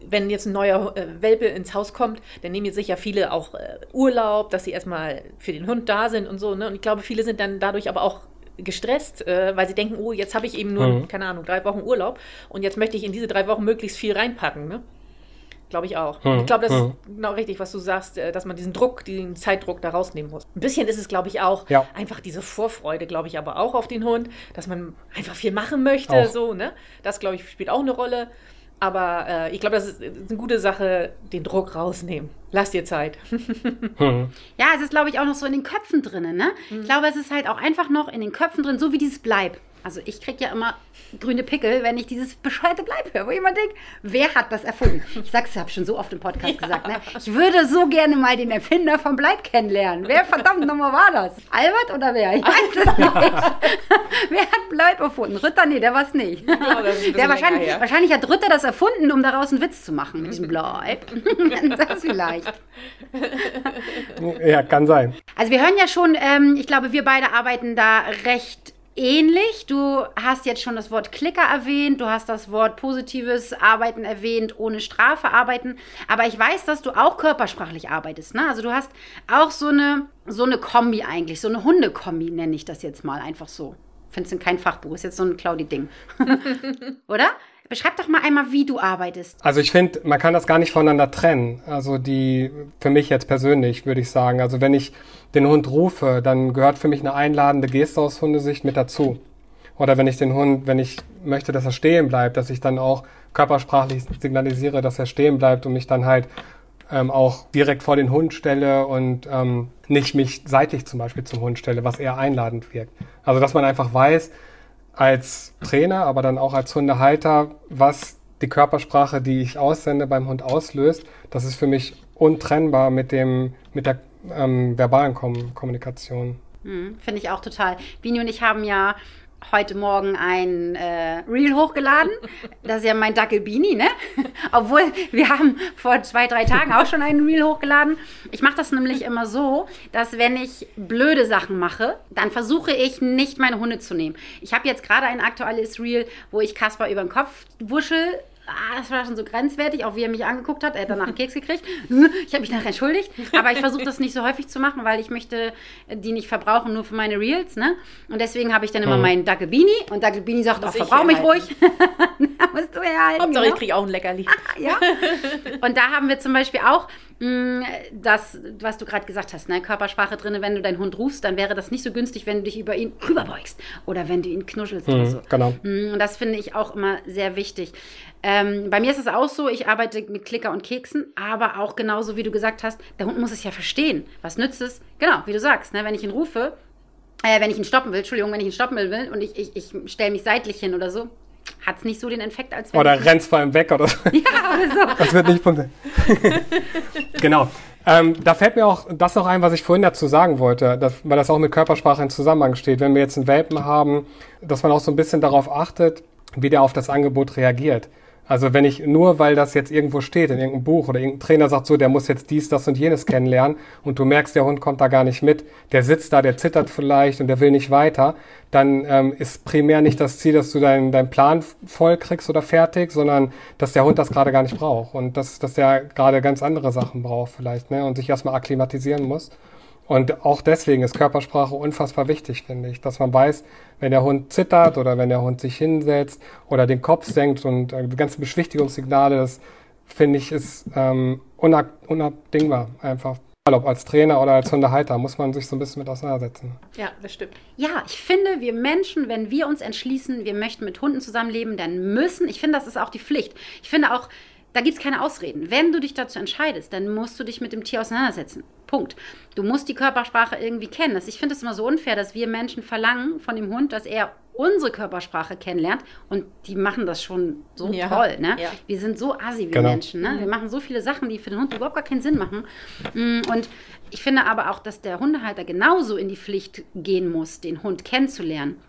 wenn jetzt ein neuer äh, Welpe ins Haus kommt, dann nehmen sich ja viele auch äh, Urlaub, dass sie erstmal für den Hund da sind und so. Ne? Und ich glaube, viele sind dann dadurch aber auch gestresst, äh, weil sie denken, oh, jetzt habe ich eben nur, mhm. keine Ahnung, drei Wochen Urlaub und jetzt möchte ich in diese drei Wochen möglichst viel reinpacken. Ne? Glaube ich auch. Hm, ich glaube, das hm. ist genau richtig, was du sagst, äh, dass man diesen Druck, diesen Zeitdruck da rausnehmen muss. Ein bisschen ist es, glaube ich, auch ja. einfach diese Vorfreude, glaube ich, aber auch auf den Hund, dass man einfach viel machen möchte. Auch. So, ne? Das, glaube ich, spielt auch eine Rolle. Aber äh, ich glaube, das ist eine gute Sache, den Druck rausnehmen. Lass dir Zeit. hm. Ja, es ist, glaube ich, auch noch so in den Köpfen drin. Ne? Hm. Ich glaube, es ist halt auch einfach noch in den Köpfen drin, so wie dieses Bleib. Also ich kriege ja immer grüne Pickel, wenn ich dieses bescheuerte Bleib höre, wo jemand denkt, wer hat das erfunden? Ich sag's, ich habe schon so oft im Podcast ja. gesagt, ne? Ich würde so gerne mal den Erfinder vom Bleib kennenlernen. Wer verdammt nochmal war das? Albert oder wer? Ich weiß es nicht. wer hat Bleib erfunden? Ritter? Nee, der war's nicht. Ja, der wahrscheinlich, wahrscheinlich hat Ritter das erfunden, um daraus einen Witz zu machen mit diesem Bleib. das vielleicht. Ja, kann sein. Also wir hören ja schon, ähm, ich glaube, wir beide arbeiten da recht ähnlich. Du hast jetzt schon das Wort Klicker erwähnt, du hast das Wort positives Arbeiten erwähnt, ohne Strafe arbeiten. Aber ich weiß, dass du auch körpersprachlich arbeitest. Ne? Also du hast auch so eine, so eine Kombi eigentlich, so eine Hundekombi nenne ich das jetzt mal einfach so. Findest du kein Fachbuch, ist jetzt so ein Claudi-Ding. Oder? Beschreib doch mal einmal, wie du arbeitest. Also ich finde, man kann das gar nicht voneinander trennen. Also die, für mich jetzt persönlich, würde ich sagen. Also wenn ich den Hund rufe, dann gehört für mich eine einladende Geste aus Hundesicht mit dazu. Oder wenn ich den Hund, wenn ich möchte, dass er stehen bleibt, dass ich dann auch körpersprachlich signalisiere, dass er stehen bleibt und mich dann halt ähm, auch direkt vor den Hund stelle und ähm, nicht mich seitlich zum Beispiel zum Hund stelle, was eher einladend wirkt. Also dass man einfach weiß, als Trainer, aber dann auch als Hundehalter, was die Körpersprache, die ich aussende, beim Hund auslöst, das ist für mich untrennbar mit dem, mit der ähm, verbalen Kom Kommunikation. Hm, Finde ich auch total. Bini und ich haben ja heute Morgen ein äh, Reel hochgeladen. Das ist ja mein Dackel Beanie, ne? Obwohl wir haben vor zwei, drei Tagen auch schon einen Reel hochgeladen. Ich mache das nämlich immer so, dass wenn ich blöde Sachen mache, dann versuche ich nicht meine Hunde zu nehmen. Ich habe jetzt gerade ein aktuelles Reel, wo ich Kasper über den Kopf wuschel ah, das war schon so grenzwertig, auch wie er mich angeguckt hat. Er hat danach einen Keks gekriegt. Ich habe mich nachher entschuldigt, aber ich versuche das nicht so häufig zu machen, weil ich möchte die nicht verbrauchen, nur für meine Reels. Ne? Und deswegen habe ich dann immer hm. meinen Dackel Beanie und Dackel Beanie sagt, auch verbrauch mich ruhig. da musst du herhalten. Hauptsache, genau. ich kriege auch ein Leckerli. ja. Und da haben wir zum Beispiel auch das, was du gerade gesagt hast, ne? Körpersprache drin, wenn du deinen Hund rufst, dann wäre das nicht so günstig, wenn du dich über ihn rüberbeugst oder wenn du ihn knuschelst mhm, oder so. Genau. Mm, und das finde ich auch immer sehr wichtig. Ähm, bei mir ist es auch so, ich arbeite mit Klicker und Keksen, aber auch genauso, wie du gesagt hast, der Hund muss es ja verstehen. Was nützt es? Genau, wie du sagst, ne? wenn ich ihn rufe, äh, wenn ich ihn stoppen will, Entschuldigung, wenn ich ihn stoppen will und ich, ich, ich stelle mich seitlich hin oder so, hat es nicht so den Effekt, als wenn. Oder rennst vor ihm weg oder so. Ja, oder so. Das wird nicht funktionieren. genau. Ähm, da fällt mir auch das noch ein, was ich vorhin dazu sagen wollte, dass, weil das auch mit Körpersprache in Zusammenhang steht. Wenn wir jetzt einen Welpen haben, dass man auch so ein bisschen darauf achtet, wie der auf das Angebot reagiert. Also wenn ich nur, weil das jetzt irgendwo steht in irgendeinem Buch oder irgendein Trainer sagt so, der muss jetzt dies, das und jenes kennenlernen und du merkst, der Hund kommt da gar nicht mit, der sitzt da, der zittert vielleicht und der will nicht weiter, dann ähm, ist primär nicht das Ziel, dass du deinen dein Plan voll kriegst oder fertig, sondern dass der Hund das gerade gar nicht braucht und dass, dass der gerade ganz andere Sachen braucht vielleicht ne, und sich erstmal akklimatisieren muss. Und auch deswegen ist Körpersprache unfassbar wichtig, finde ich, dass man weiß, wenn der Hund zittert oder wenn der Hund sich hinsetzt oder den Kopf senkt und äh, die ganzen Beschwichtigungssignale, das finde ich ist ähm, unab unabdingbar einfach. Ob als Trainer oder als Hundehalter muss man sich so ein bisschen mit auseinandersetzen. Ja, das stimmt. Ja, ich finde, wir Menschen, wenn wir uns entschließen, wir möchten mit Hunden zusammenleben, dann müssen, ich finde, das ist auch die Pflicht. Ich finde auch, da gibt es keine Ausreden. Wenn du dich dazu entscheidest, dann musst du dich mit dem Tier auseinandersetzen. Punkt. Du musst die Körpersprache irgendwie kennen. ich finde es immer so unfair, dass wir Menschen verlangen von dem Hund, dass er unsere Körpersprache kennenlernt und die machen das schon so ja. toll. Ne? Ja. Wir sind so assi, wir genau. Menschen. Ne? Wir machen so viele Sachen, die für den Hund überhaupt gar keinen Sinn machen. Mm, und ich finde aber auch, dass der Hundehalter genauso in die Pflicht gehen muss, den Hund kennenzulernen.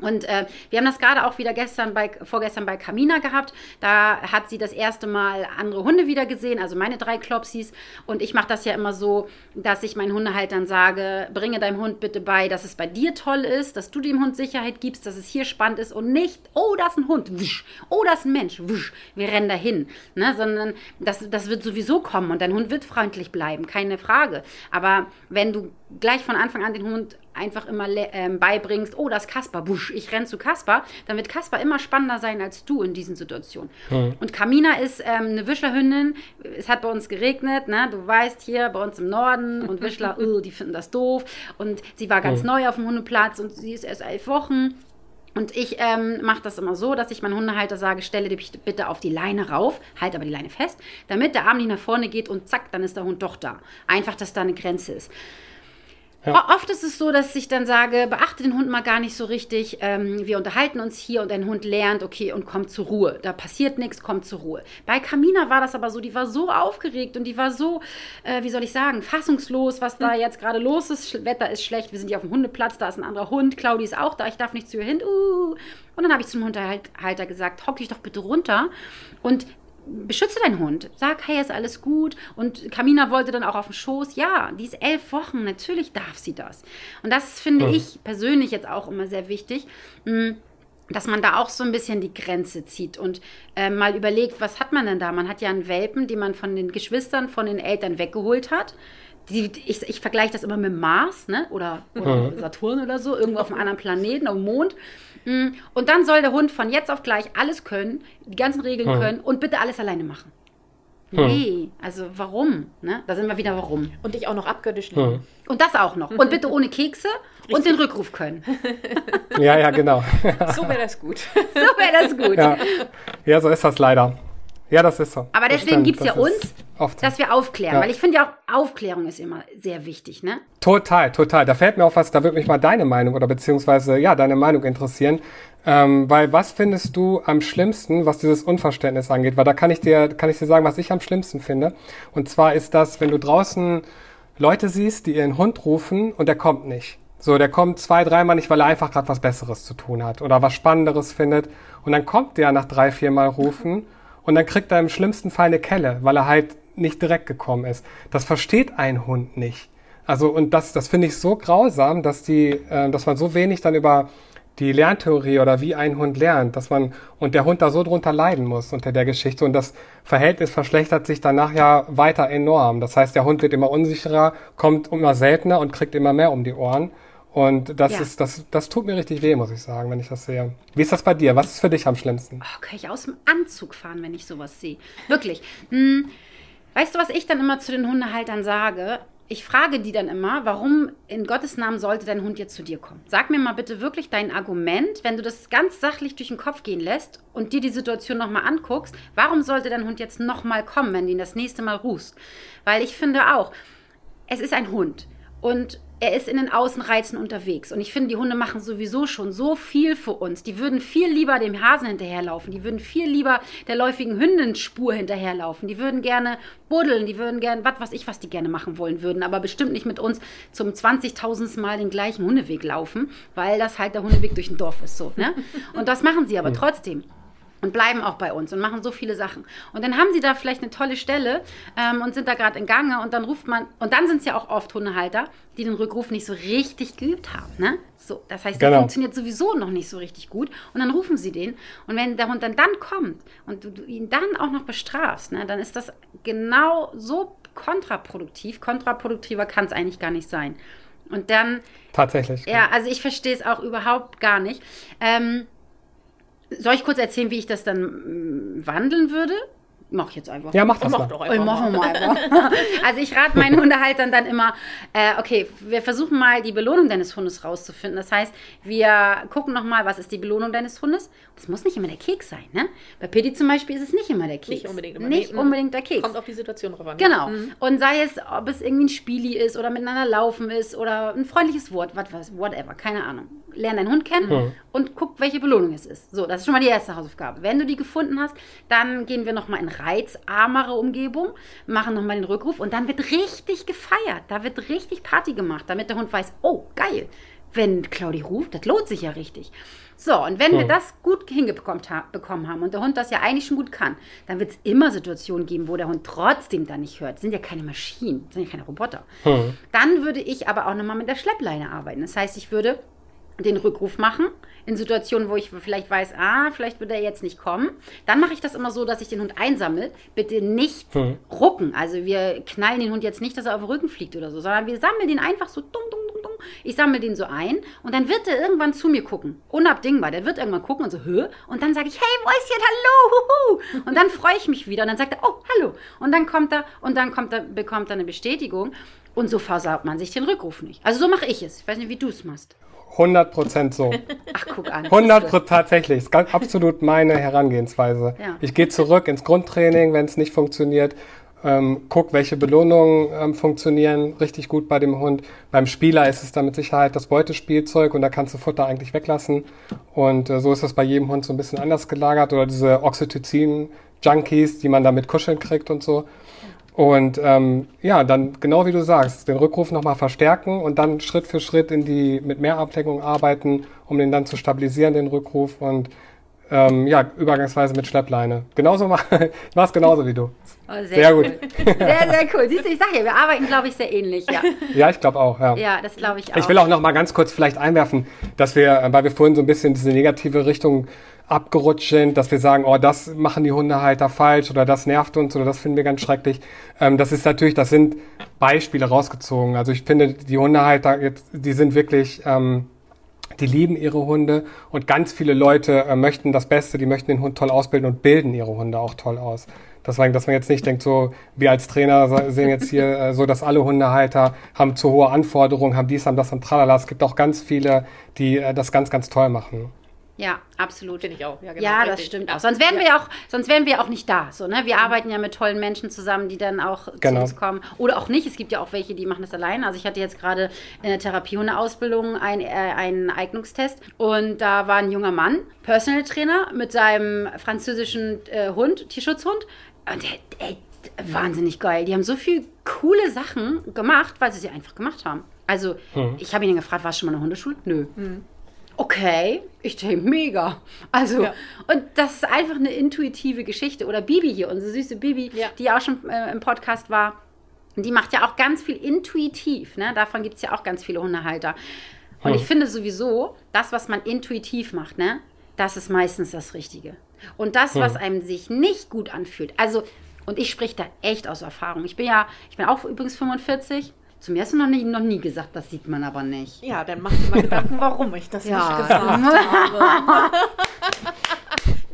Und äh, wir haben das gerade auch wieder gestern bei, vorgestern bei Camina gehabt. Da hat sie das erste Mal andere Hunde wieder gesehen, also meine drei Klopsis. Und ich mache das ja immer so, dass ich meinen Hundehaltern sage, bringe deinem Hund bitte bei, dass es bei dir toll ist, dass du dem Hund Sicherheit gibst, dass es hier spannend ist und nicht, oh, das ist ein Hund, wusch, oh, das ist ein Mensch, wusch, wir rennen dahin. Ne? Sondern das, das wird sowieso kommen und dein Hund wird freundlich bleiben, keine Frage. Aber wenn du gleich von Anfang an den Hund einfach immer ähm, beibringst, oh, das ist Kasper, busch, ich renn zu Kasper, dann wird Kasper immer spannender sein als du in diesen Situationen. Mhm. Und Kamina ist ähm, eine Wischlerhündin. Es hat bei uns geregnet, ne? du weißt, hier bei uns im Norden und Wischler, oh, die finden das doof. Und sie war ganz mhm. neu auf dem Hundeplatz und sie ist erst elf Wochen. Und ich ähm, mache das immer so, dass ich meinen Hundehalter sage, stelle dich bitte auf die Leine rauf, halt aber die Leine fest, damit der Arm nicht nach vorne geht und zack, dann ist der Hund doch da. Einfach, dass da eine Grenze ist. Ja. Oft ist es so, dass ich dann sage, beachte den Hund mal gar nicht so richtig. Ähm, wir unterhalten uns hier und dein Hund lernt, okay, und kommt zur Ruhe. Da passiert nichts, kommt zur Ruhe. Bei Kamina war das aber so, die war so aufgeregt und die war so, äh, wie soll ich sagen, fassungslos, was da jetzt gerade los ist. Wetter ist schlecht, wir sind hier auf dem Hundeplatz, da ist ein anderer Hund, Claudi ist auch da, ich darf nicht zu ihr hin. Uh. Und dann habe ich zum Hundehalter gesagt, hock dich doch bitte runter und beschütze deinen Hund. Sag, hey, ist alles gut. Und Kamina wollte dann auch auf den Schoß. Ja, die ist elf Wochen, natürlich darf sie das. Und das finde hm. ich persönlich jetzt auch immer sehr wichtig. Hm, dass man da auch so ein bisschen die Grenze zieht und äh, mal überlegt, was hat man denn da? Man hat ja einen Welpen, den man von den Geschwistern, von den Eltern weggeholt hat. Die, ich, ich vergleiche das immer mit Mars ne? oder, oder mhm. Saturn oder so, irgendwo auf einem anderen Planeten, auf dem Mond. Mm, und dann soll der Hund von jetzt auf gleich alles können, die ganzen Regeln hm. können und bitte alles alleine machen. Hm. Nee, also warum? Ne? Da sind wir wieder warum. Und dich auch noch abgöttisch nehmen. Hm. Und das auch noch. Und bitte ohne Kekse Richtig. und den Rückruf können. Ja, ja, genau. So wäre das gut. So wäre das gut. Ja. ja, so ist das leider. Ja, das ist so. Aber deswegen gibt es ja uns, dass wir aufklären. Ja. Weil ich finde ja auch, Aufklärung ist immer sehr wichtig, ne? Total, total. Da fällt mir auch was, da würde mich mal deine Meinung oder beziehungsweise, ja, deine Meinung interessieren. Ähm, weil was findest du am schlimmsten, was dieses Unverständnis angeht? Weil da kann ich dir, kann ich dir sagen, was ich am schlimmsten finde. Und zwar ist das, wenn du draußen Leute siehst, die ihren Hund rufen und der kommt nicht. So, der kommt zwei, dreimal nicht, weil er einfach gerade was Besseres zu tun hat oder was Spannenderes findet. Und dann kommt der nach drei, vier Mal rufen und dann kriegt er im schlimmsten Fall eine Kelle, weil er halt nicht direkt gekommen ist. Das versteht ein Hund nicht. Also und das, das finde ich so grausam, dass die, äh, dass man so wenig dann über die Lerntheorie oder wie ein Hund lernt, dass man und der Hund da so drunter leiden muss unter der Geschichte und das Verhältnis verschlechtert sich danach ja weiter enorm. Das heißt, der Hund wird immer unsicherer, kommt immer seltener und kriegt immer mehr um die Ohren. Und das ja. ist, das, das tut mir richtig weh, muss ich sagen, wenn ich das sehe. Wie ist das bei dir? Was ist für dich am schlimmsten? Oh, kann ich aus dem Anzug fahren, wenn ich sowas sehe. Wirklich. Hm, weißt du, was ich dann immer zu den Hundehaltern sage? Ich frage die dann immer, warum in Gottes Namen sollte dein Hund jetzt zu dir kommen? Sag mir mal bitte wirklich dein Argument, wenn du das ganz sachlich durch den Kopf gehen lässt und dir die Situation nochmal anguckst, warum sollte dein Hund jetzt nochmal kommen, wenn du ihn das nächste Mal rufst? Weil ich finde auch, es ist ein Hund. Und er ist in den Außenreizen unterwegs. Und ich finde, die Hunde machen sowieso schon so viel für uns. Die würden viel lieber dem Hasen hinterherlaufen. Die würden viel lieber der läufigen Hündenspur hinterherlaufen. Die würden gerne buddeln. Die würden gerne, was weiß ich, was die gerne machen wollen würden. Aber bestimmt nicht mit uns zum 20.000. Mal den gleichen Hundeweg laufen, weil das halt der Hundeweg durch ein Dorf ist. So, ne? Und das machen sie aber trotzdem und bleiben auch bei uns und machen so viele Sachen. Und dann haben sie da vielleicht eine tolle Stelle ähm, und sind da gerade in Gange und dann ruft man, und dann sind es ja auch oft Hundehalter, die den Rückruf nicht so richtig geübt haben. Ne? So, das heißt, der genau. funktioniert sowieso noch nicht so richtig gut und dann rufen sie den. Und wenn der Hund dann, dann kommt und du, du ihn dann auch noch bestrafst, ne, dann ist das genau so kontraproduktiv. Kontraproduktiver kann es eigentlich gar nicht sein. Und dann. Tatsächlich. Ja, also ich verstehe es auch überhaupt gar nicht. Ähm, soll ich kurz erzählen, wie ich das dann mm, wandeln würde? Mach ich jetzt einfach. Ja, mach das mach mal. Doch einfach machen wir mal einfach. also ich rate meinen Hundehaltern dann immer, äh, okay, wir versuchen mal die Belohnung deines Hundes rauszufinden. Das heißt, wir gucken nochmal, was ist die Belohnung deines Hundes. Das muss nicht immer der Keks sein, ne? Bei Pitti zum Beispiel ist es nicht immer der Keks. Nicht unbedingt immer. Nicht nee, unbedingt der Keks. Kommt auf die Situation drauf an. Genau. Mhm. Und sei es, ob es irgendwie ein Spieli ist oder miteinander laufen ist oder ein freundliches Wort, was, whatever, keine Ahnung. Lern deinen Hund kennen mhm. und guck, welche Belohnung es ist. So, das ist schon mal die erste Hausaufgabe. Wenn du die gefunden hast, dann gehen wir nochmal in reizarmere Umgebung, machen nochmal den Rückruf und dann wird richtig gefeiert. Da wird richtig Party gemacht, damit der Hund weiß, oh, geil, wenn Claudi ruft, das lohnt sich ja richtig. So, und wenn hm. wir das gut hingekommen haben und der Hund das ja eigentlich schon gut kann, dann wird es immer Situationen geben, wo der Hund trotzdem da nicht hört. Das sind ja keine Maschinen, das sind ja keine Roboter. Hm. Dann würde ich aber auch nochmal mit der Schleppleine arbeiten. Das heißt, ich würde den Rückruf machen in Situationen, wo ich vielleicht weiß, ah, vielleicht wird er jetzt nicht kommen. Dann mache ich das immer so, dass ich den Hund einsammle. Bitte nicht hm. rucken. Also wir knallen den Hund jetzt nicht, dass er auf den Rücken fliegt oder so, sondern wir sammeln den einfach so dumm, dumm, dumm, dumm. Ich sammle den so ein und dann wird er irgendwann zu mir gucken. Unabdingbar. Der wird irgendwann gucken und so, hö. Und dann sage ich, hey Mäuschen, hallo, huhu. Und dann freue ich mich wieder. Und dann sagt er, oh, hallo. Und dann kommt er und dann kommt er, bekommt er eine Bestätigung. Und so versaut man sich den Rückruf nicht. Also so mache ich es. Ich weiß nicht, wie du es machst. 100 Prozent so. Ach, guck an. 100 Prozent tatsächlich. Ist absolut meine Herangehensweise. Ja. Ich gehe zurück ins Grundtraining, wenn es nicht funktioniert. ähm, guck, welche Belohnungen ähm, funktionieren richtig gut bei dem Hund. Beim Spieler ist es dann mit Sicherheit das Beutespielzeug und da kannst du Futter eigentlich weglassen. Und äh, so ist das bei jedem Hund so ein bisschen anders gelagert. Oder diese Oxytocin-Junkies, die man da mit Kuscheln kriegt und so. Und ähm, ja, dann genau wie du sagst, den Rückruf nochmal verstärken und dann Schritt für Schritt in die mit mehr Ablenkung arbeiten, um den dann zu stabilisieren, den Rückruf und ähm, ja, übergangsweise mit Schleppleine. Genauso mach, ich mach's genauso wie du. Oh, sehr, Sehr gut. Sehr, sehr cool. Siehst du, ich sag ja, wir arbeiten, glaube ich, sehr ähnlich. Ja, Ja, ich glaube auch, ja. ja das glaube ich auch. Ich will auch noch mal ganz kurz vielleicht einwerfen, dass wir, äh, weil wir vorhin so ein bisschen diese negative Richtung abgerutscht sind, dass wir sagen, oh, das machen die Hundehalter falsch oder das nervt uns oder das finden wir ganz schrecklich. Ähm, das ist natürlich, das sind Beispiele rausgezogen. Also ich finde, die Hundehalter jetzt, die sind wirklich, ähm, die lieben ihre Hunde und ganz viele Leute äh, möchten das Beste, die möchten den Hund toll ausbilden und bilden ihre Hunde auch toll aus. Deswegen, dass man jetzt nicht denkt, so wir als Trainer se- sehen jetzt hier äh, so, dass alle Hundehalter haben zu hohe Anforderungen, haben dies, haben das und tralala. Es gibt auch ganz viele, die äh, das ganz, ganz toll machen. Ja, absolut. Finde ich auch. Ja, genau, ja, das richtig. stimmt auch. Sonst wären Ja. wir ja auch, sonst wären wir auch nicht da. So, ne? Wir arbeiten ja mit tollen Menschen zusammen, die dann auch zu Genau. uns kommen. Oder auch nicht. Es gibt ja auch welche, die machen das alleine. Also ich hatte jetzt gerade in der Therapiehundeausbildung ein, äh, einen Eignungstest und da war ein junger Mann, Personal Trainer, mit seinem französischen äh, Hund, Tierschutzhund. Und der, ey, wahnsinnig geil. Die haben so viel coole Sachen gemacht, weil sie sie einfach gemacht haben. Also, ich habe ihn gefragt, war es schon mal eine Hundeschule? Nö. Okay, ich denke mega. Also, Ja. und das ist einfach eine intuitive Geschichte. Oder Bibi hier, unsere süße Bibi, Ja. die auch schon äh, im Podcast war. Die macht ja auch ganz viel intuitiv. Ne? Davon gibt es ja auch ganz viele Hundehalter. Und ich finde sowieso, das, was man intuitiv macht, ne, das ist meistens das Richtige. Und das, was einem sich nicht gut anfühlt, also, und ich spreche da echt aus Erfahrung. Ich bin ja, ich bin auch übrigens 45. Zu mir hast du noch nie, noch nie gesagt, das sieht man aber nicht. Ja, dann mach dir mal Gedanken, warum ich das Ja. nicht gesagt habe.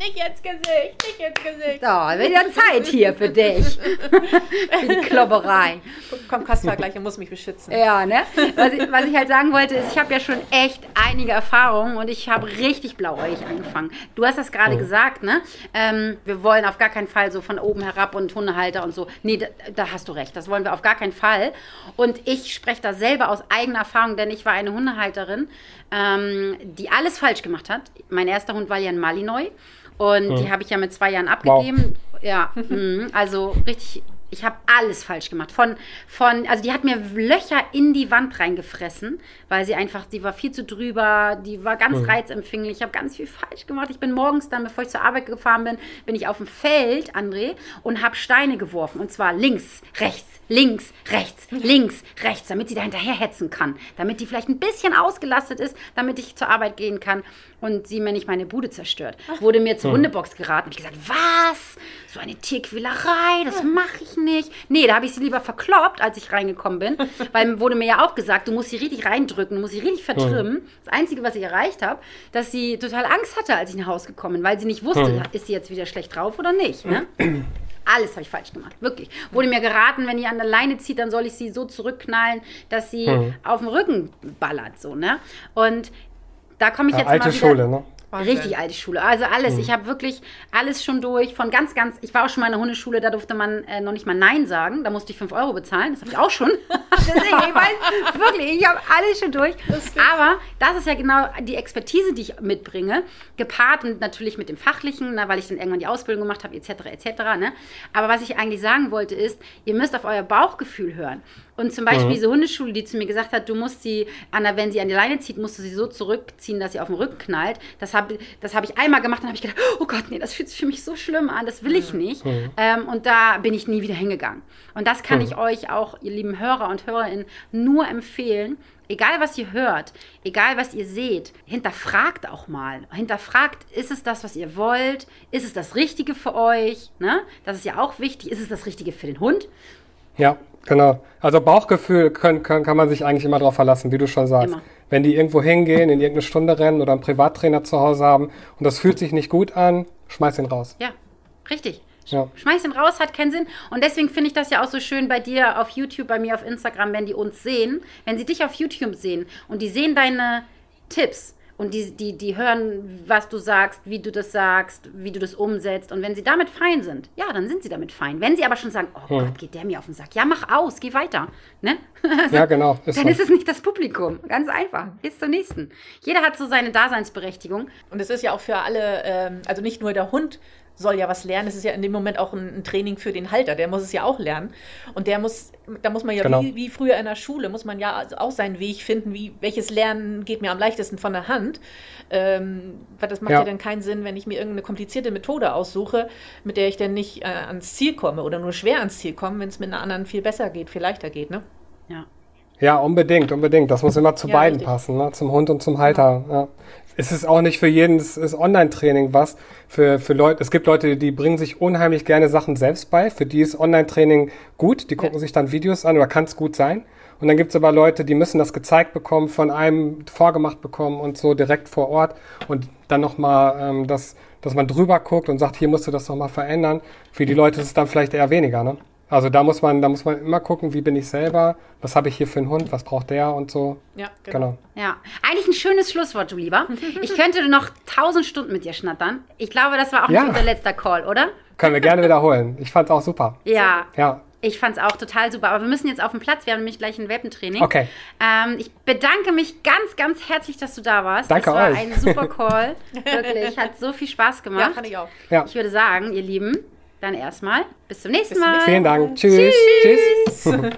Nicht ins Gesicht, nicht ins Gesicht. So, wieder Zeit hier für dich. für die Klopperei. Komm, Kaspar gleich, er muss mich beschützen. Ja, ne? Was ich, was ich halt sagen wollte, ist, ich habe ja schon echt einige Erfahrungen und ich habe richtig blauäugig angefangen. Du hast das gerade gesagt, ne? Ähm, wir wollen auf gar keinen Fall so von oben herab und Hundehalter und so. Nee, da, da hast du recht. Das wollen wir auf gar keinen Fall. Und ich spreche da selber aus eigener Erfahrung, denn ich war eine Hundehalterin, ähm, die alles falsch gemacht hat. Mein erster Hund war ja ein Malinois und die habe ich ja mit zwei Jahren abgegeben. Ja, mhm, also richtig ich habe alles falsch gemacht. Von, von, also die hat mir Löcher in die Wand reingefressen, weil sie einfach, die war viel zu drüber, die war ganz reizempfänglich. Ich habe ganz viel falsch gemacht. Ich bin morgens dann, bevor ich zur Arbeit gefahren bin, bin ich auf dem Feld, André, und habe Steine geworfen. Und zwar links, rechts, links, rechts, links, rechts, damit sie da hinterher hetzen kann. Damit die vielleicht ein bisschen ausgelastet ist, damit ich zur Arbeit gehen kann und sie mir nicht meine Bude zerstört. Wurde mir zur Hundebox geraten. Ich gesagt, was? So eine Tierquälerei, das mache ich nicht. Nee, da habe ich sie lieber verkloppt, als ich reingekommen bin. Weil wurde mir ja auch gesagt, du musst sie richtig reindrücken, du musst sie richtig vertrimmen. Das Einzige, was ich erreicht habe, dass sie total Angst hatte, als ich nach Hause gekommen bin, weil sie nicht wusste, ist sie jetzt wieder schlecht drauf oder nicht. Ne? Alles habe ich falsch gemacht, wirklich. Wurde mir geraten, wenn die an der Leine zieht, dann soll ich sie so zurückknallen, dass sie auf dem Rücken ballert, so, ne? Und da komme ich Ja, jetzt alte mal wieder, Schule, ne? Wahnsinn. Richtig alte Schule. Also alles. Ich habe wirklich alles schon durch. Von ganz, ganz. Ich war auch schon mal in einer Hundeschule, da durfte man äh, noch nicht mal Nein sagen. Da musste ich 5 Euro bezahlen. Das habe ich auch schon. Deswegen, ich weiß wirklich, ich habe alles schon durch. Aber das ist ja genau die Expertise, die ich mitbringe. Gepaart und natürlich mit dem Fachlichen, na, weil ich dann irgendwann die Ausbildung gemacht habe, etc. etc. Ne? Aber was ich eigentlich sagen wollte, ist, ihr müsst auf euer Bauchgefühl hören. Und zum Beispiel diese Hundeschule, die zu mir gesagt hat, du musst sie, Anna, wenn sie an die Leine zieht, musst du sie so zurückziehen, dass sie auf den Rücken knallt. Das habe das hab ich einmal gemacht, dann habe ich gedacht, oh Gott, nee, das fühlt sich für mich so schlimm an, das will ich nicht. Ähm, und da bin ich nie wieder hingegangen. Und das kann ich euch auch, ihr lieben Hörer und Hörerinnen, nur empfehlen. Egal, was ihr hört, egal, was ihr seht, hinterfragt auch mal. Hinterfragt, ist es das, was ihr wollt? Ist es das Richtige für euch? Ne? Das ist ja auch wichtig. Ist es das Richtige für den Hund? Ja, genau. Also Bauchgefühl können, können, kann man sich eigentlich immer darauf verlassen, wie du schon sagst. Immer. Wenn die irgendwo hingehen, in irgendeine Stunde rennen oder einen Privattrainer zu Hause haben und das fühlt sich nicht gut an, schmeiß ihn raus. Ja, richtig. Ja. Schmeiß ihn raus, hat keinen Sinn. Und deswegen finde ich das ja auch so schön bei dir auf YouTube, bei mir auf Instagram, wenn die uns sehen, wenn sie dich auf YouTube sehen und die sehen deine Tipps und die, die, die hören, was du sagst, wie du das sagst, wie du das umsetzt. Und wenn sie damit fein sind, ja, dann sind sie damit fein. Wenn sie aber schon sagen, oh Hm. Gott, geht der mir auf den Sack, ja, mach aus, geh weiter. Ne? Ja, genau. Ist Dann so. ist es nicht das Publikum. Ganz einfach. Bis zum nächsten. Jeder hat so seine Daseinsberechtigung. Und es ist ja auch für alle, ähm, also nicht nur der Hund soll ja was lernen, es ist ja in dem Moment auch ein, ein Training für den Halter, der muss es ja auch lernen. Und der muss, da muss man ja Genau. wie, wie früher in der Schule, muss man ja also auch seinen Weg finden, wie, welches Lernen geht mir am leichtesten von der Hand. Ähm, weil das macht ja. Ja. dann keinen Sinn, wenn ich mir irgendeine komplizierte Methode aussuche, mit der ich dann nicht äh, ans Ziel komme oder nur schwer ans Ziel komme, wenn es mit einer anderen viel besser geht, viel leichter geht, ne? Ja. Ja, unbedingt, unbedingt. Das muss immer zu Ja, beiden richtig. passen, ne? zum Hund und zum Halter. Ja. Es ist auch nicht für jeden, es ist Online-Training was. Für, für Leute, es gibt Leute, die bringen sich unheimlich gerne Sachen selbst bei. Für die ist Online-Training gut. Die gucken sich dann Videos an oder kann es gut sein. Und dann gibt es aber Leute, die müssen das gezeigt bekommen, von einem vorgemacht bekommen und so direkt vor Ort. Und dann nochmal, ähm, das, dass man drüber guckt und sagt, hier musst du das nochmal verändern. Für die Leute ist es dann vielleicht eher weniger, ne? Also da muss man, da muss man immer gucken, wie bin ich selber, was habe ich hier für einen Hund, was braucht der und so. Ja, Genau. Ja, eigentlich ein schönes Schlusswort, du Lieber. Ich könnte noch tausend Stunden mit dir schnattern. Ich glaube, das war auch Ja. nicht unser letzter Call, oder? Können wir gerne wiederholen. Ich fand's auch super. Ja. Ja. Ich fand es auch total super. Aber wir müssen jetzt auf den Platz. Wir haben nämlich gleich ein Welpentraining. Okay. Ähm, ich bedanke mich ganz, ganz herzlich, dass du da warst. Danke das war euch. ein super Call. Wirklich. Hat so viel Spaß Ja, gemacht. fand ich auch. Ja. Ich würde sagen, ihr Lieben, dann erstmal bis zum nächsten Bis zum Mal. Vielen Dank. Tschüss. Tschüss.